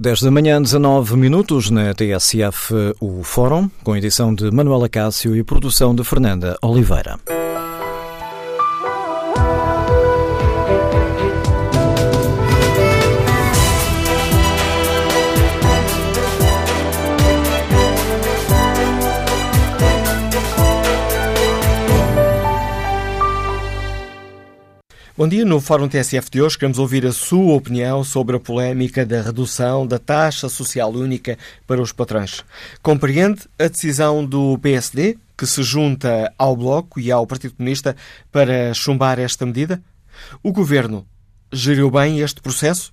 10 da manhã, 19 minutos na TSF, o Fórum, com edição de Manuela Cássio e produção de Fernanda Oliveira. Bom dia. No Fórum TSF de hoje queremos ouvir a sua opinião sobre a polémica da redução da taxa social única para os patrões. Compreende a decisão do PSD, que se junta ao Bloco e ao Partido Comunista para chumbar esta medida? O Governo geriu bem este processo?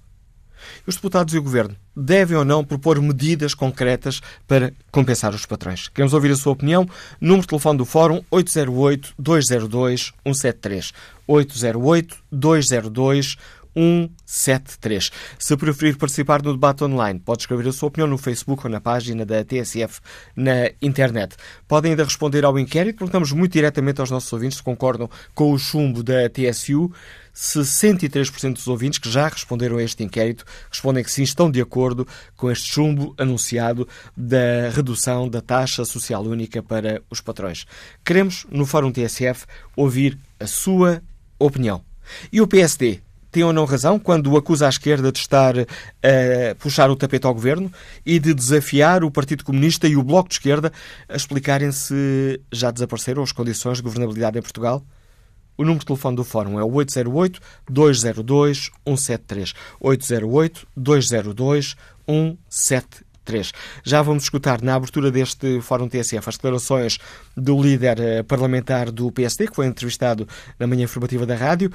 Os deputados e o Governo devem ou não propor medidas concretas para compensar os patrões? Queremos ouvir a sua opinião. Número de telefone do Fórum 808-202-173. 808-202-173. 173. Se preferir participar no debate online, pode escrever a sua opinião no Facebook ou na página da TSF na internet. Podem ainda responder ao inquérito. Perguntamos muito diretamente aos nossos ouvintes se concordam com o chumbo da TSU. 63% dos ouvintes que já responderam a este inquérito respondem que sim, estão de acordo com este chumbo anunciado da redução da taxa social única para os patrões. Queremos, no Fórum TSF, ouvir a sua opinião. E o PSD tem ou não razão quando acusa a esquerda de estar a puxar o tapete ao governo e de desafiar o Partido Comunista e o Bloco de Esquerda a explicarem se já desapareceram as condições de governabilidade em Portugal? O número de telefone do Fórum é o 808-202-173. 808-202-173. 3. Já vamos escutar na abertura deste Fórum TSF as declarações do líder eh, parlamentar do PSD, que foi entrevistado na manhã informativa da rádio.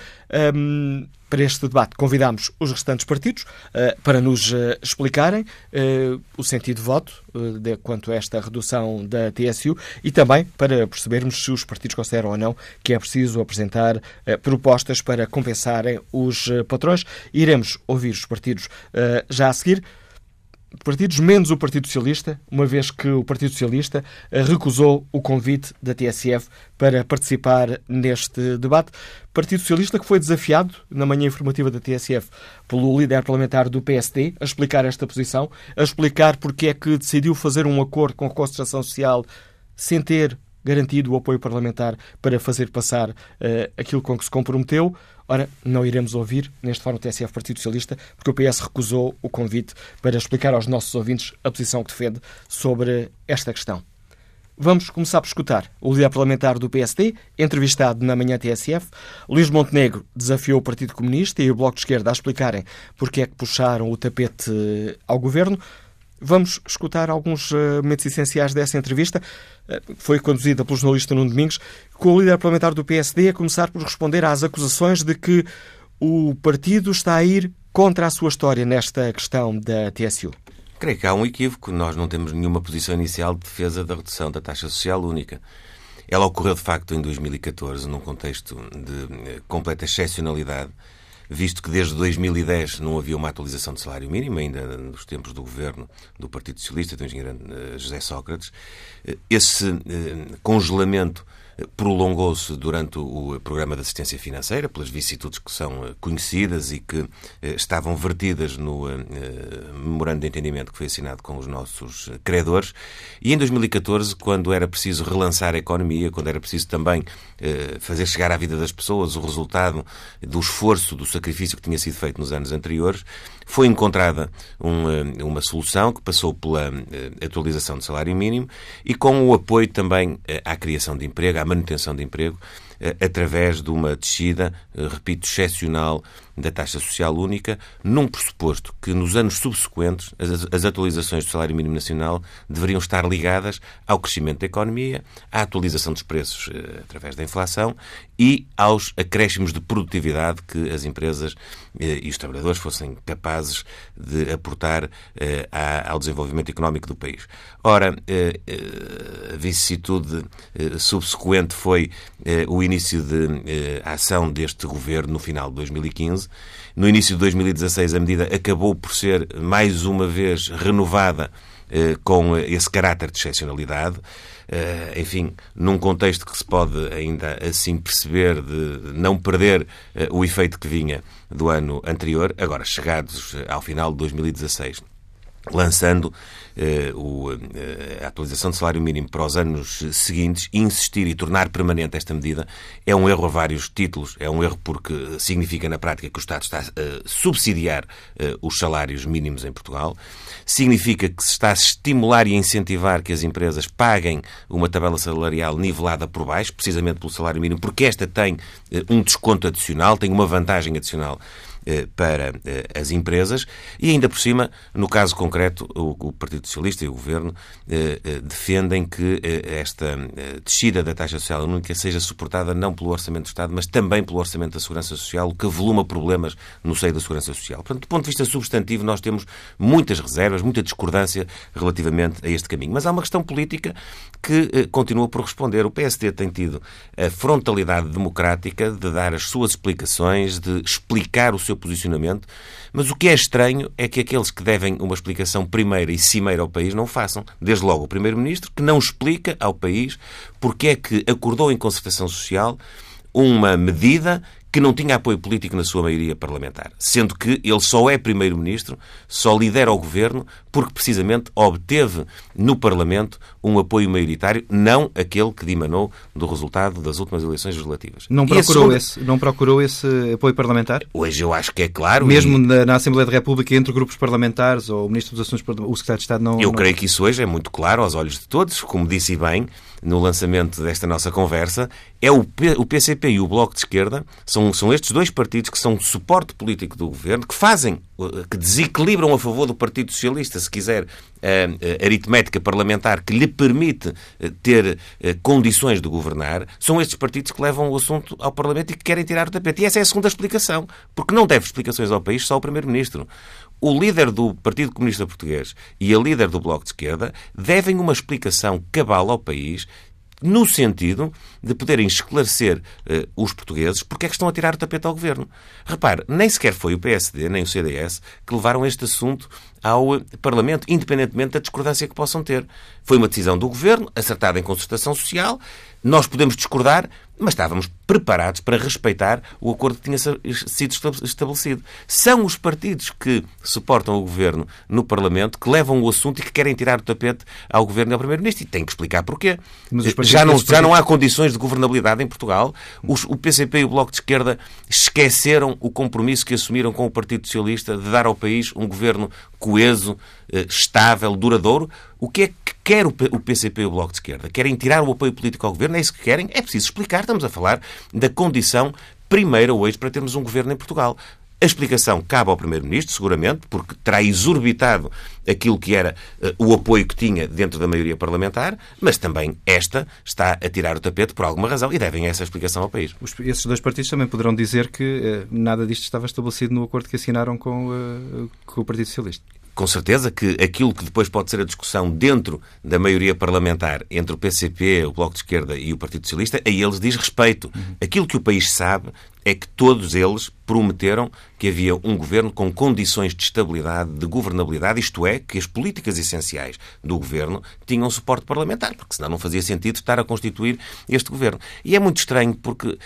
Um, para este debate convidamos os restantes partidos uh, para nos uh, explicarem uh, o sentido de voto de, quanto a esta redução da TSU e também para percebermos se os partidos consideram ou não que é preciso apresentar propostas para compensarem os patrões. Iremos ouvir os partidos já a seguir partidos, menos o Partido Socialista, uma vez que o Partido Socialista eh, recusou o convite da TSF para participar neste debate. Partido Socialista que foi desafiado na manhã informativa da TSF pelo líder parlamentar do PSD a explicar esta posição, a explicar porque é que decidiu fazer um acordo com a Constituição Social sem ter garantido o apoio parlamentar para fazer passar uh, aquilo com que se comprometeu. Ora, não iremos ouvir neste Fórum TSF Partido Socialista, porque o PS recusou o convite para explicar aos nossos ouvintes a posição que defende sobre esta questão. Vamos começar por escutar o líder parlamentar do PSD, entrevistado na manhã TSF. Luís Montenegro desafiou o Partido Comunista e o Bloco de Esquerda a explicarem porque é que puxaram o tapete ao governo. Vamos escutar alguns uh, momentos essenciais dessa entrevista, uh, foi conduzida pelo jornalista Nuno Domingos, com o líder parlamentar do PSD a começar por responder às acusações de que o partido está a ir contra a sua história nesta questão da TSU. Creio que há um equívoco. Nós não temos nenhuma posição inicial de defesa da redução da taxa social única. Ela ocorreu, de facto, em 2014, num contexto de eh, completa excepcionalidade visto que desde 2010 não havia uma atualização de salário mínimo, ainda nos tempos do governo do Partido Socialista, do engenheiro eh, José Sócrates. Eh, esse eh, congelamento prolongou-se durante o programa de assistência financeira, pelas vicissitudes que são eh, conhecidas e que eh, estavam vertidas no eh, memorando de entendimento que foi assinado com os nossos credores. E em 2014, quando era preciso relançar a economia, quando era preciso também fazer chegar à vida das pessoas o resultado do esforço, do sacrifício que tinha sido feito nos anos anteriores, foi encontrada uma, uma solução que passou pela atualização do salário mínimo e com o apoio também à criação de emprego, à manutenção de emprego, eh, através de uma descida, eh, repito, excepcional da taxa social única, num pressuposto que nos anos subsequentes as, as atualizações do salário mínimo nacional deveriam estar ligadas ao crescimento da economia, à atualização dos preços eh, através da inflação e aos acréscimos de produtividade que as empresas eh, e os trabalhadores fossem capazes de aportar eh, ao desenvolvimento económico do país. Ora, a vicissitude subsequente foi o início de ação deste governo no final de 2015 no início de 2016, a medida acabou por ser mais uma vez renovada eh, com esse caráter de excepcionalidade. Uh, enfim, num contexto que se pode ainda assim perceber de não perder o efeito que vinha do ano anterior, agora chegados ao final de 2016 lançando eh, o, eh, a atualização do salário mínimo para os anos seguintes, insistir e tornar permanente esta medida é um erro a vários títulos. É um erro porque significa na prática que o Estado está a subsidiar os salários mínimos em Portugal. Significa que se está a estimular e incentivar que as empresas paguem uma tabela salarial nivelada por baixo, precisamente pelo salário mínimo, porque esta tem um desconto adicional, tem uma vantagem adicional eh, para eh, as empresas e, ainda por cima, no caso concreto, o Partido Socialista e o Governo eh, defendem que esta descida da taxa social única seja suportada não pelo Orçamento do Estado, mas também pelo Orçamento da Segurança Social, o que avoluma problemas no seio da Segurança Social. Portanto, do ponto de vista substantivo, nós temos muitas reservas, muita discordância relativamente a este caminho. Mas há uma questão política que continua por responder. O PSD tem tido a frontalidade democrática de dar as suas explicações, de explicar o seu seu posicionamento, mas o que é estranho é que aqueles que devem uma explicação primeira e cimeira ao país não façam. Desde logo o Primeiro-Ministro, que não explica ao país porque é que acordou em concertação social uma medida que não tinha apoio político na sua maioria parlamentar, sendo que ele só é primeiro-ministro, só lidera o governo porque precisamente obteve no Parlamento um apoio maioritário, não aquele que dimanou do resultado das últimas eleições legislativas. Não procurou, segunda... esse, não procurou esse apoio parlamentar? Hoje eu acho que é claro. Mesmo e... na, na, Assembleia da República, entre grupos parlamentares ou o Ministro dos Assuntos, o Secretário de Estado não... Eu não... creio que isso hoje é muito claro aos olhos de todos, como disse bem, no lançamento desta nossa conversa, é o, P, o PCP e o Bloco de Esquerda, são, são estes dois partidos que são suporte político do governo, que fazem, que desequilibram a favor do Partido Socialista, se quiser, a, a aritmética parlamentar que lhe permite eh, ter eh, condições de governar, são estes partidos que levam o assunto ao Parlamento e que querem tirar o tapete. E essa é a segunda explicação, porque não deve explicações ao país só o Primeiro-Ministro o líder do Partido Comunista Português e a líder do Bloco de Esquerda devem uma explicação cabal ao país no sentido de poderem esclarecer uh, os portugueses porque é que estão a tirar o tapete ao governo. Repare, nem sequer foi o PSD nem o CDS que levaram este assunto ao uh, Parlamento, independentemente da discordância que possam ter. Foi uma decisão do governo, acertada em concertação social. Nós podemos discordar, mas estávamos preparados para respeitar o acordo que tinha sido estabelecido. São os partidos que suportam o governo no Parlamento que levam o assunto e que querem tirar o tapete ao governo e ao Primeiro-Ministro. E têm que explicar porquê. já, não, já não há condições de governabilidade em Portugal. Os, o PCP e o Bloco de Esquerda esqueceram o compromisso que assumiram com o Partido Socialista de dar ao país um governo coeso, eh, estável, duradouro. O que é que quer o PCP e o Bloco de Esquerda? Querem tirar o apoio político ao governo? É isso que querem? É preciso explicar. Estamos a falar da condição primeira hoje para termos um governo em Portugal. A explicação cabe ao Primeiro-Ministro, seguramente, porque terá exorbitado aquilo que era uh, o apoio que tinha dentro da maioria parlamentar, mas também esta está a tirar o tapete por alguma razão e devem essa explicação ao país. Os, esses dois partidos também poderão dizer que uh, nada disto estava estabelecido no acordo que assinaram com, uh, com o Partido Socialista com certeza que aquilo que depois pode ser a discussão dentro da maioria parlamentar entre o PCP, o Bloco de Esquerda e o Partido Socialista, a eles diz respeito. Aquilo que o país sabe é que todos eles prometeram que havia um governo com condições de estabilidade, de governabilidade, isto é, que as políticas essenciais do governo tinham suporte parlamentar, porque senão não fazia sentido estar a constituir este governo. E é muito estranho porque uh,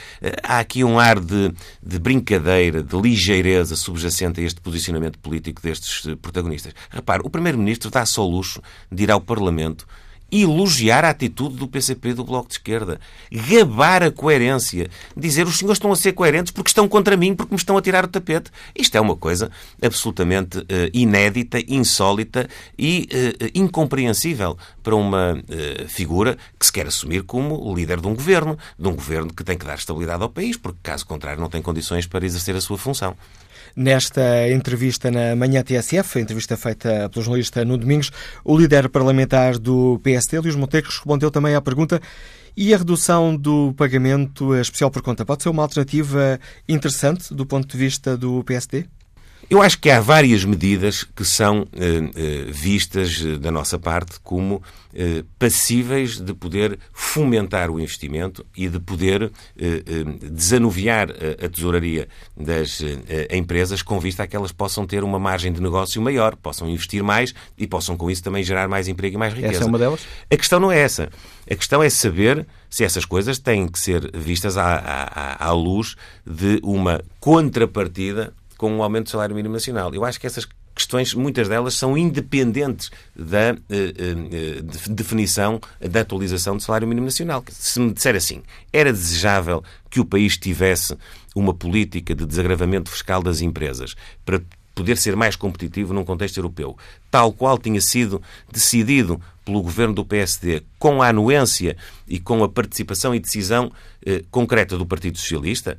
há aqui um ar de, de, brincadeira, de ligeireza subjacente a este posicionamento político destes uh, protagonistas. Repare, o Primeiro-Ministro dá-se ao luxo de ir ao Parlamento elogiar a atitude do PCP e do Bloco de Esquerda, gabar a coerência, dizer os senhores estão a ser coerentes porque estão contra mim, porque me estão a tirar o tapete. Isto é uma coisa absolutamente uh, inédita, insólita e uh, incompreensível para uma uh, figura que se quer assumir como líder de um governo, de um governo que tem que dar estabilidade ao país, porque caso contrário não tem condições para exercer a sua função. Nesta entrevista na Manhã TSF, entrevista feita pelo jornalista Nuno Domingos, o líder parlamentar do PSD, Luís Monteiro, respondeu também à pergunta e a redução do pagamento especial por conta pode ser uma alternativa interessante do ponto de vista do PSD? Eu acho que há várias medidas que são eh, eh, vistas eh, da nossa parte como eh, passíveis de poder fomentar o investimento e de poder eh, eh, desanuviar a, a tesouraria das empresas com vista a que elas possam ter uma margem de negócio maior, possam investir mais e possam com isso também gerar mais emprego e mais riqueza. Essa é uma delas? A questão não é essa. A questão é saber se essas coisas têm que ser vistas à, à, à luz de uma contrapartida com um aumento do salário mínimo nacional. Eu acho que essas questões, muitas delas são independentes da uh, uh, definição da atualização do salário mínimo nacional. Se me disser assim, era desejável que o país tivesse uma política de desagravamento fiscal das empresas para poder ser mais competitivo num contexto europeu, tal qual tinha sido decidido pelo governo do PSD, com a anuência e com a participação e decisão eh, concreta do Partido Socialista, eh,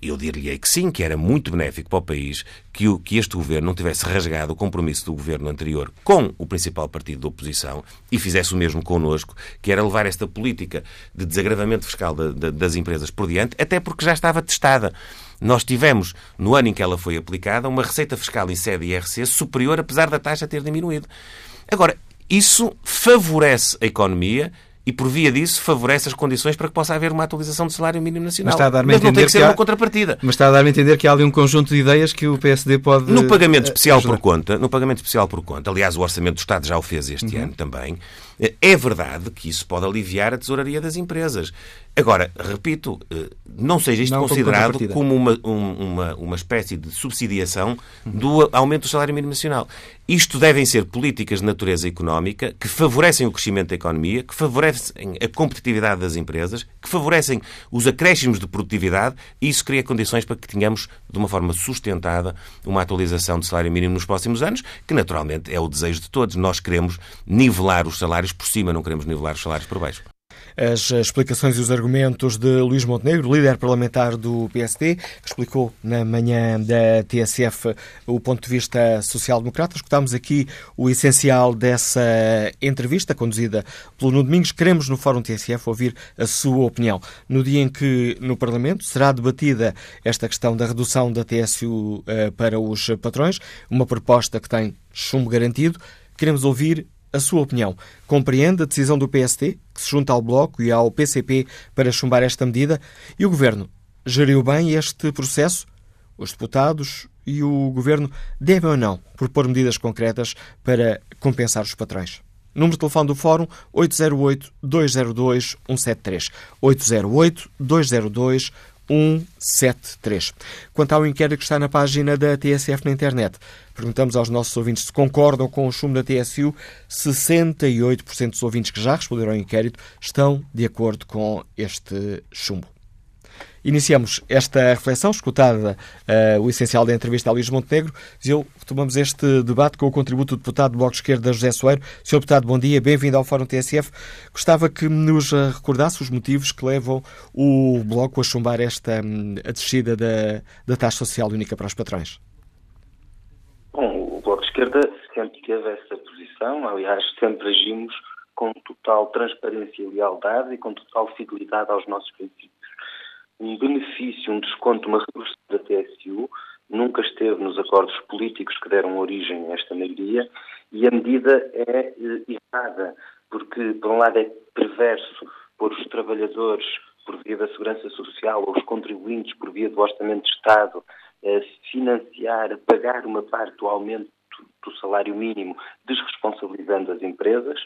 eu diria que sim, que era muito benéfico para o país que, o, que este governo não tivesse rasgado o compromisso do governo anterior com o principal partido da oposição e fizesse o mesmo connosco, que era levar esta política de desagravamento fiscal das empresas por diante, até porque já estava testada. Nós tivemos, no ano em que ela foi aplicada, uma receita fiscal em sede IRC superior, apesar da taxa ter diminuído. Agora, isso favorece a economia e, por via disso, favorece as condições para que possa haver uma atualização do salário mínimo nacional. Mas, está a dar mas não tem que ser que há... uma contrapartida. Mas está a dar-me a entender que há ali um conjunto de ideias que o PSD pode. No pagamento eh, especial ajudar. por conta, no pagamento especial por conta, aliás, o Orçamento do Estado já o fez este uhum. ano também, é verdade que isso pode aliviar a tesouraria das empresas. Agora, repito, eh, não seja isto não considerado como uma, uma, uma espécie de subsidiação do aumento do salário mínimo nacional. Isto devem ser políticas de natureza económica que favorecem o crescimento da economia, que favorecem a competitividade das empresas, que favorecem os acréscimos de produtividade e isso cria condições para que tenhamos, de uma forma sustentada, uma atualização do salário mínimo nos próximos anos, que naturalmente é o desejo de todos. Nós queremos nivelar os salários por cima, não queremos nivelar os salários por baixo as explicações e os argumentos de Luís Montenegro, líder parlamentar do PSD, que explicou na manhã da TSF o ponto de vista social-democrata. Escutámos aqui o essencial dessa entrevista conduzida pelo Nuno Domingos. Queremos no Fórum TSF ouvir a sua opinião. No dia em que no Parlamento será debatida esta questão da redução da TSU eh, para os patrões, uma proposta que tem chumbo garantido, queremos ouvir a sua opinião. Compreende a decisão do PST, que se junta ao Bloco e ao PCP para chumbar esta medida? E o Governo geriu bem este processo? Os deputados e o Governo devem ou não propor medidas concretas para compensar os patrões? Número de telefone do Fórum 808-202-173. 808-202-173. 173. Quanto ao inquérito que está na página da TSF na internet, perguntamos aos nossos ouvintes se concordam com o chumbo da TSU. 68% dos ouvintes que já responderam ao inquérito estão de acordo com este chumbo. Iniciamos esta reflexão, escutada uh, o essencial da entrevista a Luís Montenegro. Eu retomamos este debate com o contributo do deputado do Bloco de Esquerda, José Soeiro. Sr. Deputado, bom dia, bem-vindo ao Fórum TSF. Gostava que nos recordasse os motivos que levam o Bloco a chumbar esta hum, a descida da, da taxa social única para os patrões. Bom, o Bloco de Esquerda sempre teve essa posição, aliás, sempre agimos com total transparência e lealdade e com total fidelidade aos nossos princípios um benefício, um desconto, uma redução da TSU nunca esteve nos acordos políticos que deram origem a esta maioria e a medida é eh, errada, porque, por um lado, é perverso pôr os trabalhadores, por via da segurança social, ou os contribuintes, por via do orçamento de Estado, a financiar, pagar uma parte do aumento do salário mínimo, desresponsabilizando as empresas.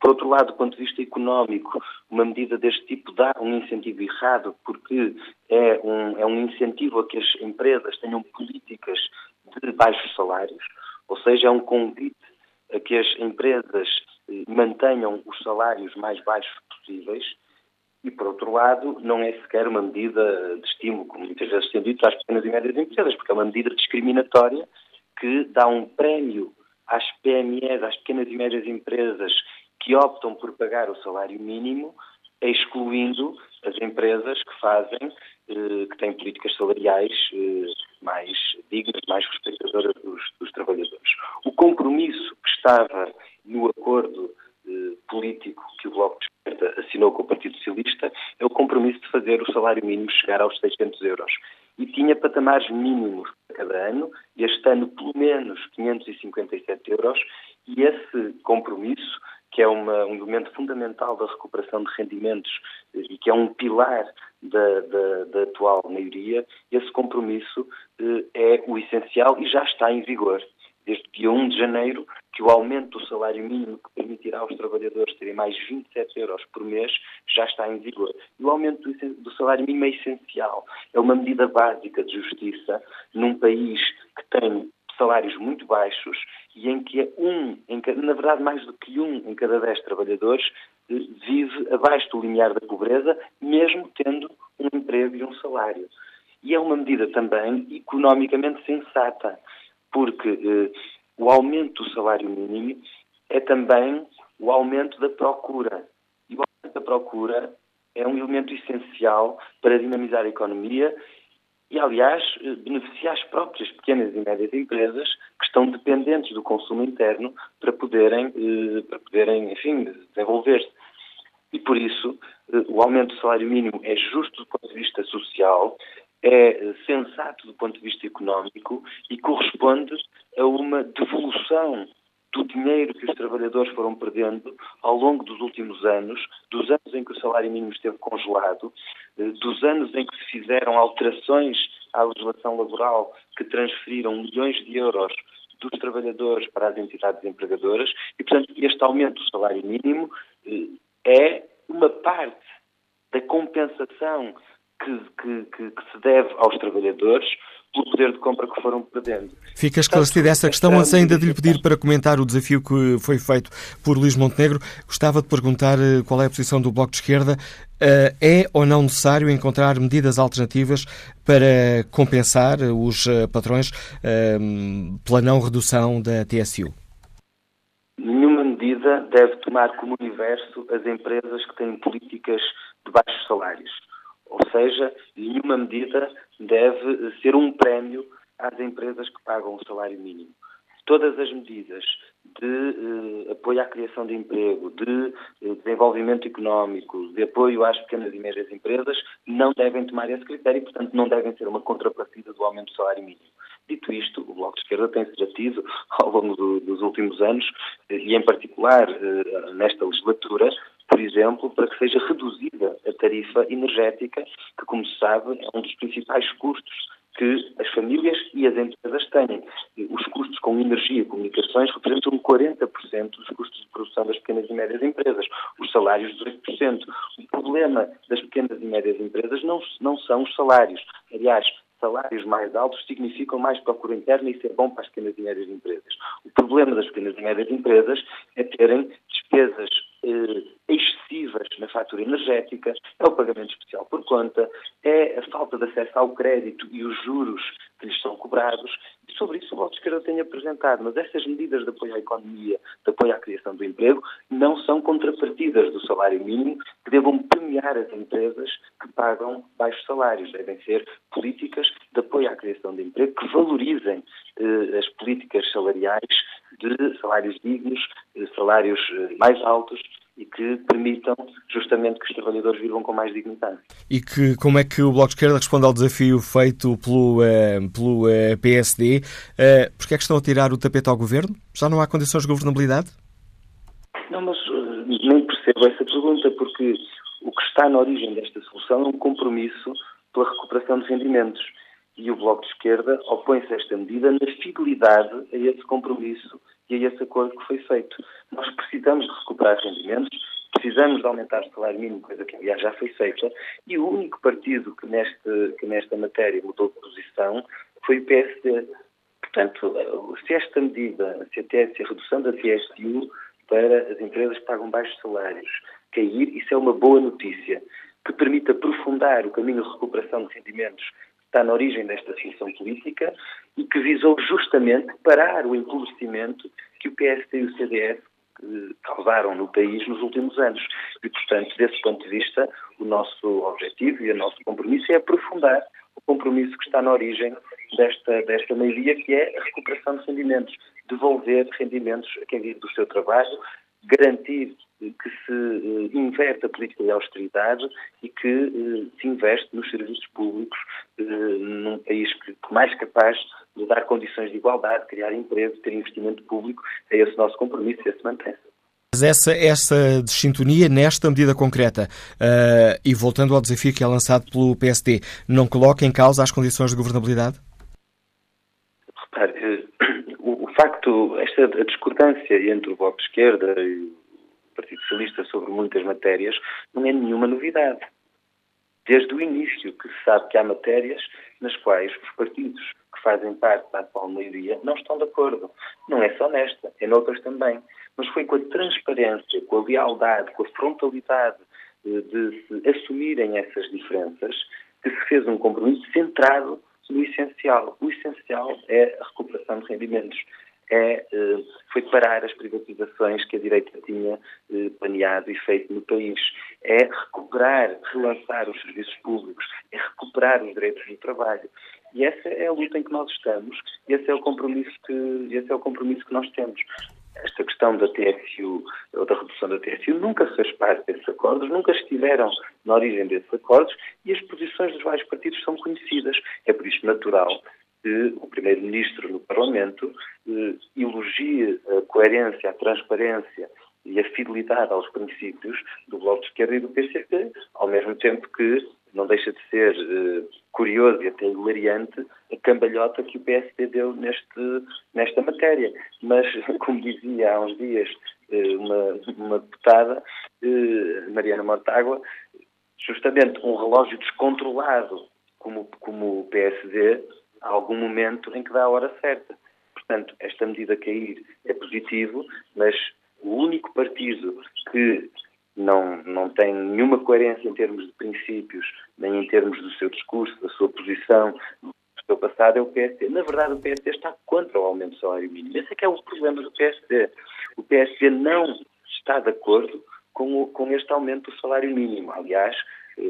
Por outro lado, do ponto de vista económico, uma medida deste tipo dá um incentivo errado, porque é um, é um incentivo a que as empresas tenham políticas de baixos salários, ou seja, é um convite a que as empresas eh, mantenham os salários mais baixos possíveis. E, por outro lado, não é sequer uma medida de estímulo, como muitas vezes tem dito, às pequenas e médias empresas, porque é uma medida discriminatória que dá um prémio às PMEs, às pequenas e médias empresas, que optam por pagar o salário mínimo, excluindo as empresas que fazem, eh, que têm políticas salariais eh, mais dignas, mais respeitadoras dos, dos trabalhadores. O compromisso que estava no acordo eh, político que o Bloco de Esquerda assinou com o Partido Socialista é o compromisso de fazer o salário mínimo chegar aos 600 euros. E tinha patamares mínimos cada ano, este ano pelo menos 557 euros, e esse compromisso que é uma, um elemento fundamental da recuperação de rendimentos e que é um pilar da, da, da atual maioria, esse compromisso eh, é o essencial e já está em vigor. Desde dia 1 de janeiro, que o aumento do salário mínimo que permitirá aos trabalhadores terem mais 27 euros por mês já está em vigor. E o aumento do, do salário mínimo é essencial. É uma medida básica de justiça num país que tem salários muito baixos e em que é um, na verdade mais do que um em cada dez trabalhadores eh, vive abaixo do limiar da pobreza, mesmo tendo um emprego e um salário. E é uma medida também economicamente sensata, porque eh, o aumento do salário mínimo é também o aumento da procura. E o aumento da procura é um elemento essencial para dinamizar a economia e, aliás, eh, beneficiar as próprias pequenas e médias empresas que estão dependentes do consumo interno para poderem, eh, para poderem enfim, desenvolver-se. E, por isso, eh, o aumento do salário mínimo é justo do ponto de vista social, é sensato do ponto de vista económico e corresponde a uma devolução do dinheiro que os trabalhadores foram perdendo ao longo dos últimos anos, dos anos em que o salário mínimo esteve congelado, dos anos em que se fizeram alterações à legislação laboral que transferiram milhões de euros dos trabalhadores para as entidades empregadoras e, portanto, este aumento do salário mínimo eh, é uma parte da compensação que, que, que, que se deve aos trabalhadores pelo poder de compra que foram perdendo. Fica esclarecida essa questão, antes ainda de lhe pedir para comentar o desafio que foi feito por Luís Montenegro, gostava de perguntar eh, qual é a posição do Bloco de Esquerda. Eh, é ou não necessário encontrar medidas alternativas para compensar os eh, patrões pela não redução da TSU? Nenhuma medida deve tomar como universo as empresas que têm políticas de baixos salários ou seja, nenhuma medida deve ser um prémio às empresas que pagam o salário mínimo. Todas as medidas de eh, apoio à criação de emprego, de eh, desenvolvimento económico, de apoio às pequenas e médias empresas, não devem tomar esse critério e, portanto, não devem ser uma contrapartida do aumento do salário mínimo. Dito isto, o Bloco de Esquerda tem-se debatido ao longo do, dos últimos anos, eh, e em particular eh, nesta legislatura, por exemplo, para que seja reduzida a tarifa energética, que, como se sabe, é um dos principais custos que as famílias e as empresas têm. Os custos com energia e comunicações representam 40% dos custos de produção das pequenas e médias empresas, os salários 18%. O problema das pequenas e médias empresas não, não são os salários. Aliás, salários mais altos significam mais procura interna e isso é bom para as pequenas e médias empresas. O problema das pequenas e médias empresas é terem despesas eh, excessivas na fatura energética, é o pagamento especial por conta, é a falta de acesso ao crédito e os juros que lhes são cobrados. E sobre isso o Bloco de Esquerda tem apresentado, mas essas medidas de apoio à economia, de apoio à criação do emprego, não são contrapartidas do salário mínimo que devam premiar as empresas que pagam baixos salários. Devem ser políticas de apoio à criação de emprego que valorizem eh, as políticas salariais de salários dignos, salários eh, mais altos e que permitam justamente que os trabalhadores vivam com mais dignidade. E que como é que o Bloco de Esquerda responde ao desafio feito pelo, uh, pelo uh, PSD? Uh, Porquê é que estão a tirar o tapete ao Governo? Já não há condições de governabilidade? Não, mas nem percebo essa pergunta, porque o que está na origem desta solução é um compromisso pela recuperação de rendimentos. E o Bloco de Esquerda opõe-se a esta medida na fidelidade a esse compromisso e a esse acordo que foi feito. Nós precisamos de recuperar rendimentos, precisamos de aumentar o salário mínimo, coisa que aliás já foi feita, e o único partido que, neste, que nesta matéria mudou de posição foi o PSD. Portanto, se esta medida, se a, se a redução da TSU para as empresas que pagam baixos salários cair, isso é uma boa notícia, que permite aprofundar o caminho de recuperação de rendimentos está na origem desta solução política e que visou justamente parar o empobrecimento que o PSD e o CDS eh, causaram no país nos últimos anos. E, portanto, desse ponto de vista, o nosso objetivo e o nosso compromisso é aprofundar o compromisso que está na origem desta, desta maioria, que é a recuperação de rendimentos, devolver rendimentos a quem vive do seu trabalho, garantir que se uh, inverte a política de austeridade e que uh, se investe nos serviços públicos uh, num país que, mais capaz de dar condições de igualdade, criar emprego, ter investimento público. É esse nosso compromisso e esse mantém-se. Mas essa, essa desintonia nesta medida concreta, uh, e voltando ao desafio que é lançado pelo PSD, não coloca em causa as condições de governabilidade? Repare, o, o, facto, esta discordância entre o Bloco de Esquerda e Partido Socialista sobre muitas matérias não é nenhuma novidade. Desde o início que se sabe que há matérias nas quais os partidos fazem parte da atual maioria não estão de acordo. Não é só nesta, é noutras também. Mas foi com a transparência, com a lealdade, com a frontalidade de, de se assumirem essas diferenças que se fez um compromisso centrado no essencial. O essencial é a recuperação de rendimentos é, eh, foi parar as privatizações que a direita tinha eh, planeado e feito no país. É recuperar, relançar os serviços públicos, é recuperar os direitos do trabalho. E essa é a luta em que nós estamos, e esse é o compromisso que, esse é o compromisso que nós temos. Esta questão da TSU, ou da redução da TSU, nunca fez parte desses acordos, nunca estiveram na origem desses acordos, e as posições dos vários partidos são conhecidas. É por isso natural que o Primeiro-Ministro no Parlamento eh, elogie a coerência, a transparência e a fidelidade aos princípios do Bloco de Esquerda e do PCP, ao mesmo tempo que não deixa de ser eh, curioso e até hilariante a cambalhota que o PSD deu neste, nesta matéria. Mas, como dizia há uns dias eh, uma, uma deputada, eh, Mariana Mortágua, justamente um relógio descontrolado como, como o PSD há algum momento em que dá a hora certa. Portanto, esta medida cair é positivo, mas o único partido que não, não tem nenhuma coerência em termos de princípios, nem em termos do seu discurso, da sua posição, do seu passado, é o PSD. Na verdade, o PSD está contra o aumento do salário mínimo. Esse é que é o problema do PSD. O PSD não está de acordo com, o, com este aumento do salário mínimo. Aliás, eh,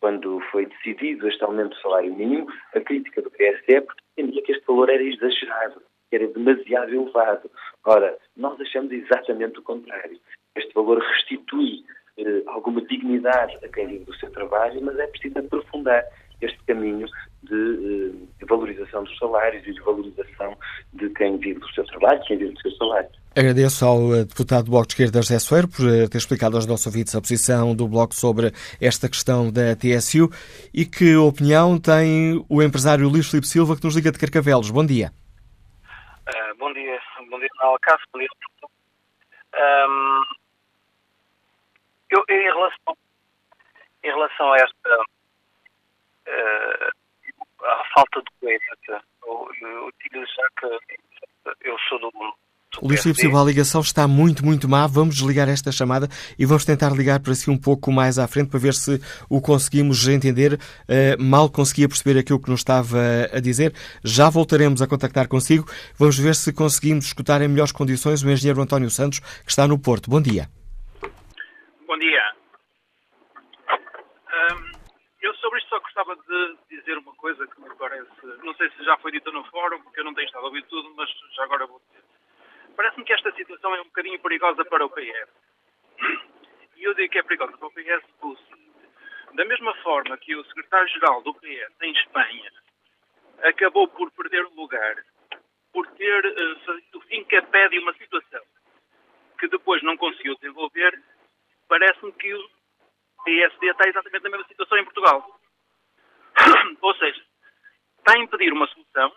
quando foi decidido este aumento do salário mínimo, a crítica do PSD é porque entendia que este valor era exagerado, que era demasiado elevado. Ora, nós achamos exatamente o contrário. Este valor restitui eh, alguma dignidade a quem vive do seu trabalho, mas é preciso aprofundar este caminho de, eh, de valorização dos salários e de valorização de quem vive do seu trabalho, quem vive do seu salário. Agradeço ao eh, deputado do Bloco de Esquerda, José Soeiro, por eh, ter explicado aos nossos ouvintes a posição do Bloco sobre esta questão da TSU e que opinião tem o empresário Luís Filipe Silva, que nos liga de Carcavelos. Bom dia. Uh, bom dia. Bom dia, Manuel Cássio. Bom dia. Um, eu, em, relação, em relação a esta uh, a falta de coerência, eu, eu digo já que eu sou do Luís Filipe Silva, a ligação está muito, muito má. Vamos desligar esta chamada e vamos tentar ligar para si um pouco mais à frente para ver se o conseguimos entender. Uh, mal conseguia perceber aquilo que nos estava a dizer. Já voltaremos a contactar consigo. Vamos ver se conseguimos escutar em melhores condições o engenheiro António Santos, que está no Porto. Bom dia. Bom dia. Um, eu sobre isto só gostava de dizer uma coisa que me parece. Não sei se já foi dita no fórum, porque eu não tenho estado a ouvir tudo, mas já agora vou dizer. Parece-me que esta situação é um bocadinho perigosa para o PS. E eu digo que é perigosa para o PS pelo. Da mesma forma que o secretário-geral do PS em Espanha acabou por perder o lugar por ter uh, feito o que é de uma situação que depois não conseguiu desenvolver, parece-me que o PSD está exatamente na mesma situação em Portugal. Ou seja, está a impedir uma solução,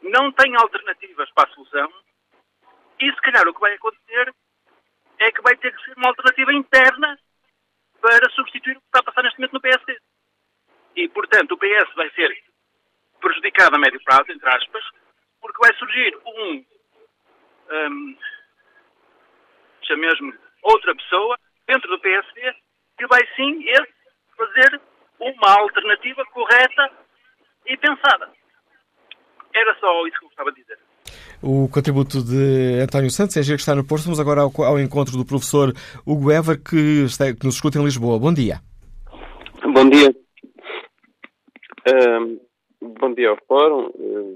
não tem alternativas para a solução e se calhar o que vai acontecer é que vai ter que ser uma alternativa interna para substituir o que está a passar neste momento no PSD. E, portanto, o PS vai ser prejudicado a médio prazo, entre aspas, porque vai surgir um, um chamemos outra pessoa dentro do PSD que vai sim esse, fazer uma alternativa correta e pensada. Era só isso que eu gostava de dizer o contributo de António Santos, é que está no Porto. Vamos agora ao, ao encontro do professor Hugo Ever, que, está, que nos escuta em Lisboa. Bom dia. Bom dia. Uh, bom dia ao Fórum. Uh,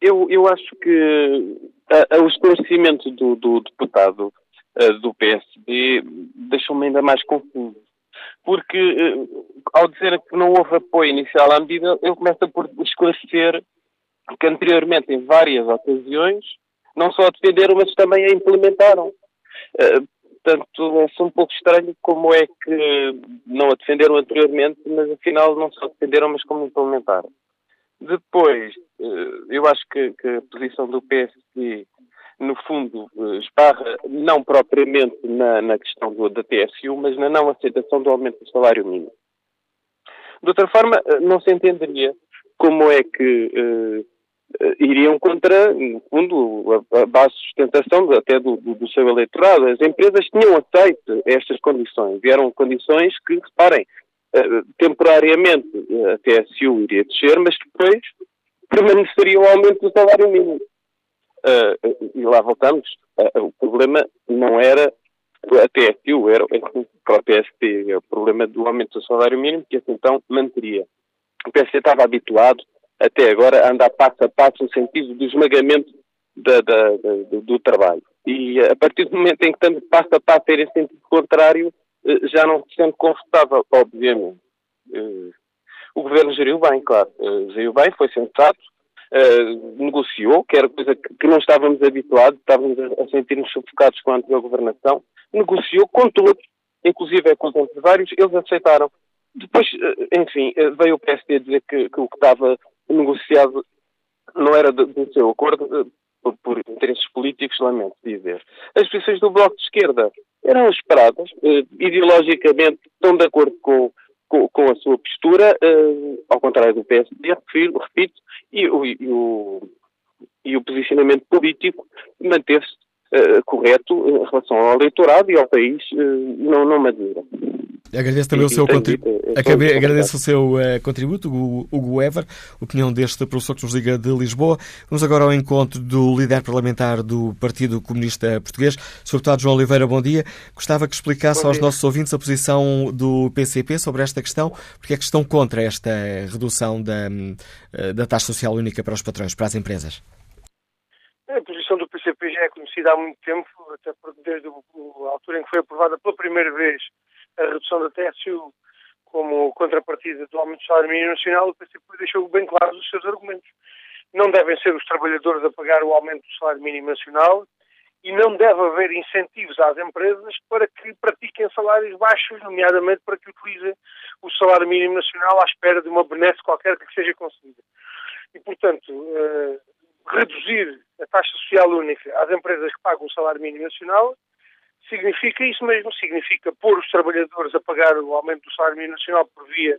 eu, eu acho que uh, o esclarecimento do, do deputado do PSB deixou-me ainda mais confuso. Porque, ao dizer que não houve apoio inicial à medida, ele começa por esclarecer que anteriormente, em várias ocasiões, não só a defenderam, mas também a implementaram. Uh, portanto, é um pouco estranho como é que não a defenderam anteriormente, mas afinal não só defenderam, mas como implementaram. Depois, uh, eu acho que, que, a posição do PSD, no fundo, uh, esbarra não propriamente na, na questão do, da TSU, mas na não aceitação do aumento do salário mínimo. De outra forma, não se entenderia como é que iriam contra, no fundo, a, base de sustentação até do, do, do, seu eleitorado. As empresas tinham aceito estas condições, e eram condições que, reparem, uh, temporariamente a TSU iria descer, mas depois permaneceria o aumento do salário mínimo. E lá voltamos. O problema não era a TSU, era para o PSP, é o problema do aumento do salário mínimo, que assim então manteria. O PSP estava habituado até agora a andar passo a passo no sentido do esmagamento da, da, da, do, trabalho. E a partir do momento em que estamos passo a passo a ir em sentido contrário, já não se sente confortável, obviamente. O governo geriu bem, claro. Geriu bem, foi sensato, negociou, que era coisa que, não estávamos habituados, estávamos a, sentir-nos sufocados com a anterior governação, negociou com todos, inclusive com os empresários, eles aceitaram. Depois, enfim, veio o PSD dizer que, que, o que estava negociado não era do, seu acordo, por, por, interesses políticos, lamento dizer. As posições do Bloco de Esquerda eram esperadas, ideologicamente estão de acordo com com, com a sua postura, uh, ao contrário do PSD, refiro, repito, e, o, e, o, e o posicionamento político manteve-se uh, correto em relação ao eleitorado e ao país, uh, não, não me admira. Agradeço também e, o seu contributo. Agradeço o seu uh, contributo, Hugo, Hugo Ever, opinião deste professor que nos liga de Lisboa. Vamos agora ao encontro do líder parlamentar do Partido Comunista Português, Sr. Deputado João Oliveira. Bom dia. Gostava que explicasse aos nossos ouvintes a posição do PCP sobre esta questão, porque é que estão contra esta redução da, eh, da taxa social única para os patrões, para as empresas. A posição do PCP já é conhecida há muito tempo, até desde a altura em que foi aprovada pela primeira vez a redução da TSU como contrapartida do aumento do salário mínimo nacional, o PCP deixou bem claros os seus argumentos. Não devem ser os trabalhadores a pagar o aumento do salário mínimo nacional e não deve haver incentivos às empresas para que pratiquem salários baixos, nomeadamente para que utilizem o salário mínimo nacional à espera de uma benesse qualquer que seja concedida. E, portanto, uh, reduzir a taxa social única às empresas que pagam o salário mínimo nacional significa isso mesmo, significa pôr os trabalhadores a pagar o aumento do salário mínimo nacional por via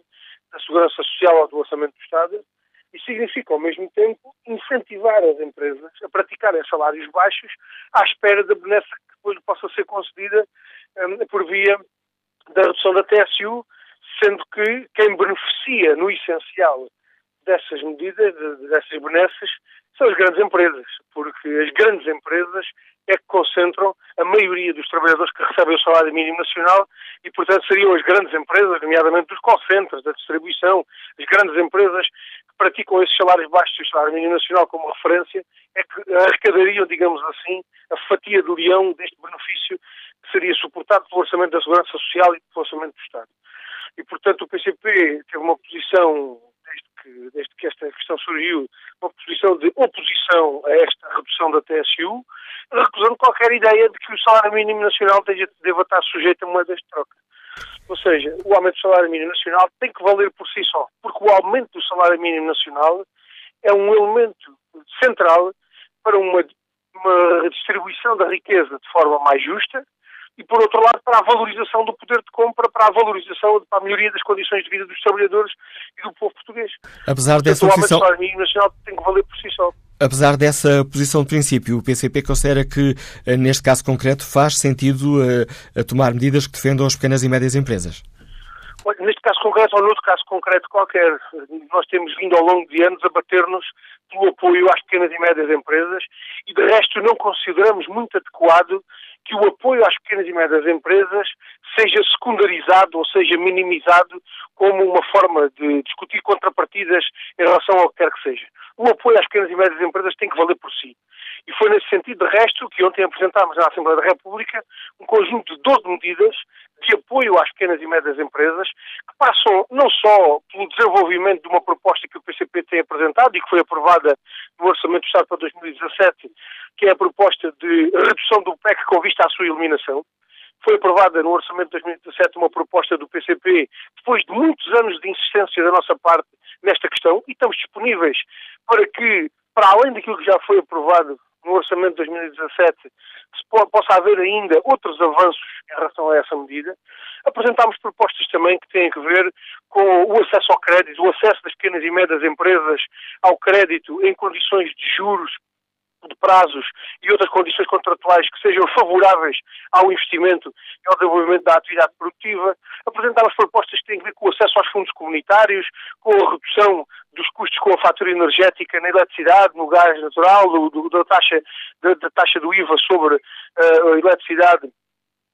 da segurança social ou do orçamento do Estado e significa, ao mesmo tempo, incentivar as empresas a praticarem salários baixos à espera da benesse que depois possa ser concedida um, por via da redução da TSU, sendo que quem beneficia, no essencial, dessas medidas, dessas benesses, são as grandes empresas, porque as grandes empresas é que concentram a maioria dos trabalhadores que recebem o salário mínimo nacional e, portanto, seriam as grandes empresas, nomeadamente dos call centers, da distribuição, as grandes empresas que praticam esses salários baixos do salário mínimo nacional como referência, é que arrecadariam, digamos assim, a fatia do leão deste benefício que seria suportado pelo Orçamento da Segurança Social e pelo Orçamento do Estado. E, portanto, o PCP teve uma posição que, desde que esta questão surgiu, uma posição de oposição a esta redução da TSU, recusando qualquer ideia de que o salário mínimo nacional deva estar sujeito a moedas de troca. Ou seja, o aumento do salário mínimo nacional tem que valer por si só, porque o aumento do salário mínimo nacional é um elemento central para uma, uma redistribuição da riqueza de forma mais justa, e, por outro lado, para a valorização do poder de compra, para a valorização, para a melhoria das condições de vida dos trabalhadores e do povo português. Apesar dessa Portanto, posição... O nacional tem que valer por si só. Apesar dessa posição de princípio, o PCP considera que, eh, neste caso concreto, faz sentido uh, tomar medidas que defendam as pequenas e médias empresas? Neste caso concreto ou noutro caso concreto qualquer, nós temos vindo ao longo de anos a bater-nos pelo apoio às pequenas e médias empresas e, de resto, não consideramos muito adequado que o apoio às pequenas e médias empresas seja secundarizado ou seja minimizado como uma forma de discutir contrapartidas em relação ao que quer que seja. O apoio às pequenas e médias empresas tem que valer por si. E foi nesse sentido, de resto, que ontem apresentámos na Assembleia da República um conjunto de 12 medidas de apoio às pequenas e médias empresas, que passam não só pelo desenvolvimento de uma proposta que o PCP tem apresentado e que foi aprovada no Orçamento do Estado para 2017, que é a proposta de redução do PEC com vista à sua eliminação. Foi aprovada no Orçamento de 2017 uma proposta do PCP, depois de muitos anos de insistência da nossa parte nesta questão, e estamos disponíveis para que, para além daquilo que já foi aprovado no Orçamento de 2017 se possa haver ainda outros avanços em relação a essa medida. Apresentámos propostas também que têm a ver com o acesso ao crédito, o acesso das pequenas e médias empresas ao crédito em condições de juros de prazos e outras condições contratuais que sejam favoráveis ao investimento e ao desenvolvimento da atividade produtiva. Apresentámos propostas que têm a ver com o acesso aos fundos comunitários, com a redução dos custos com a fatura energética na eletricidade, no gás natural, do, do, da, taxa, da, da, taxa do IVA sobre uh, a eletricidade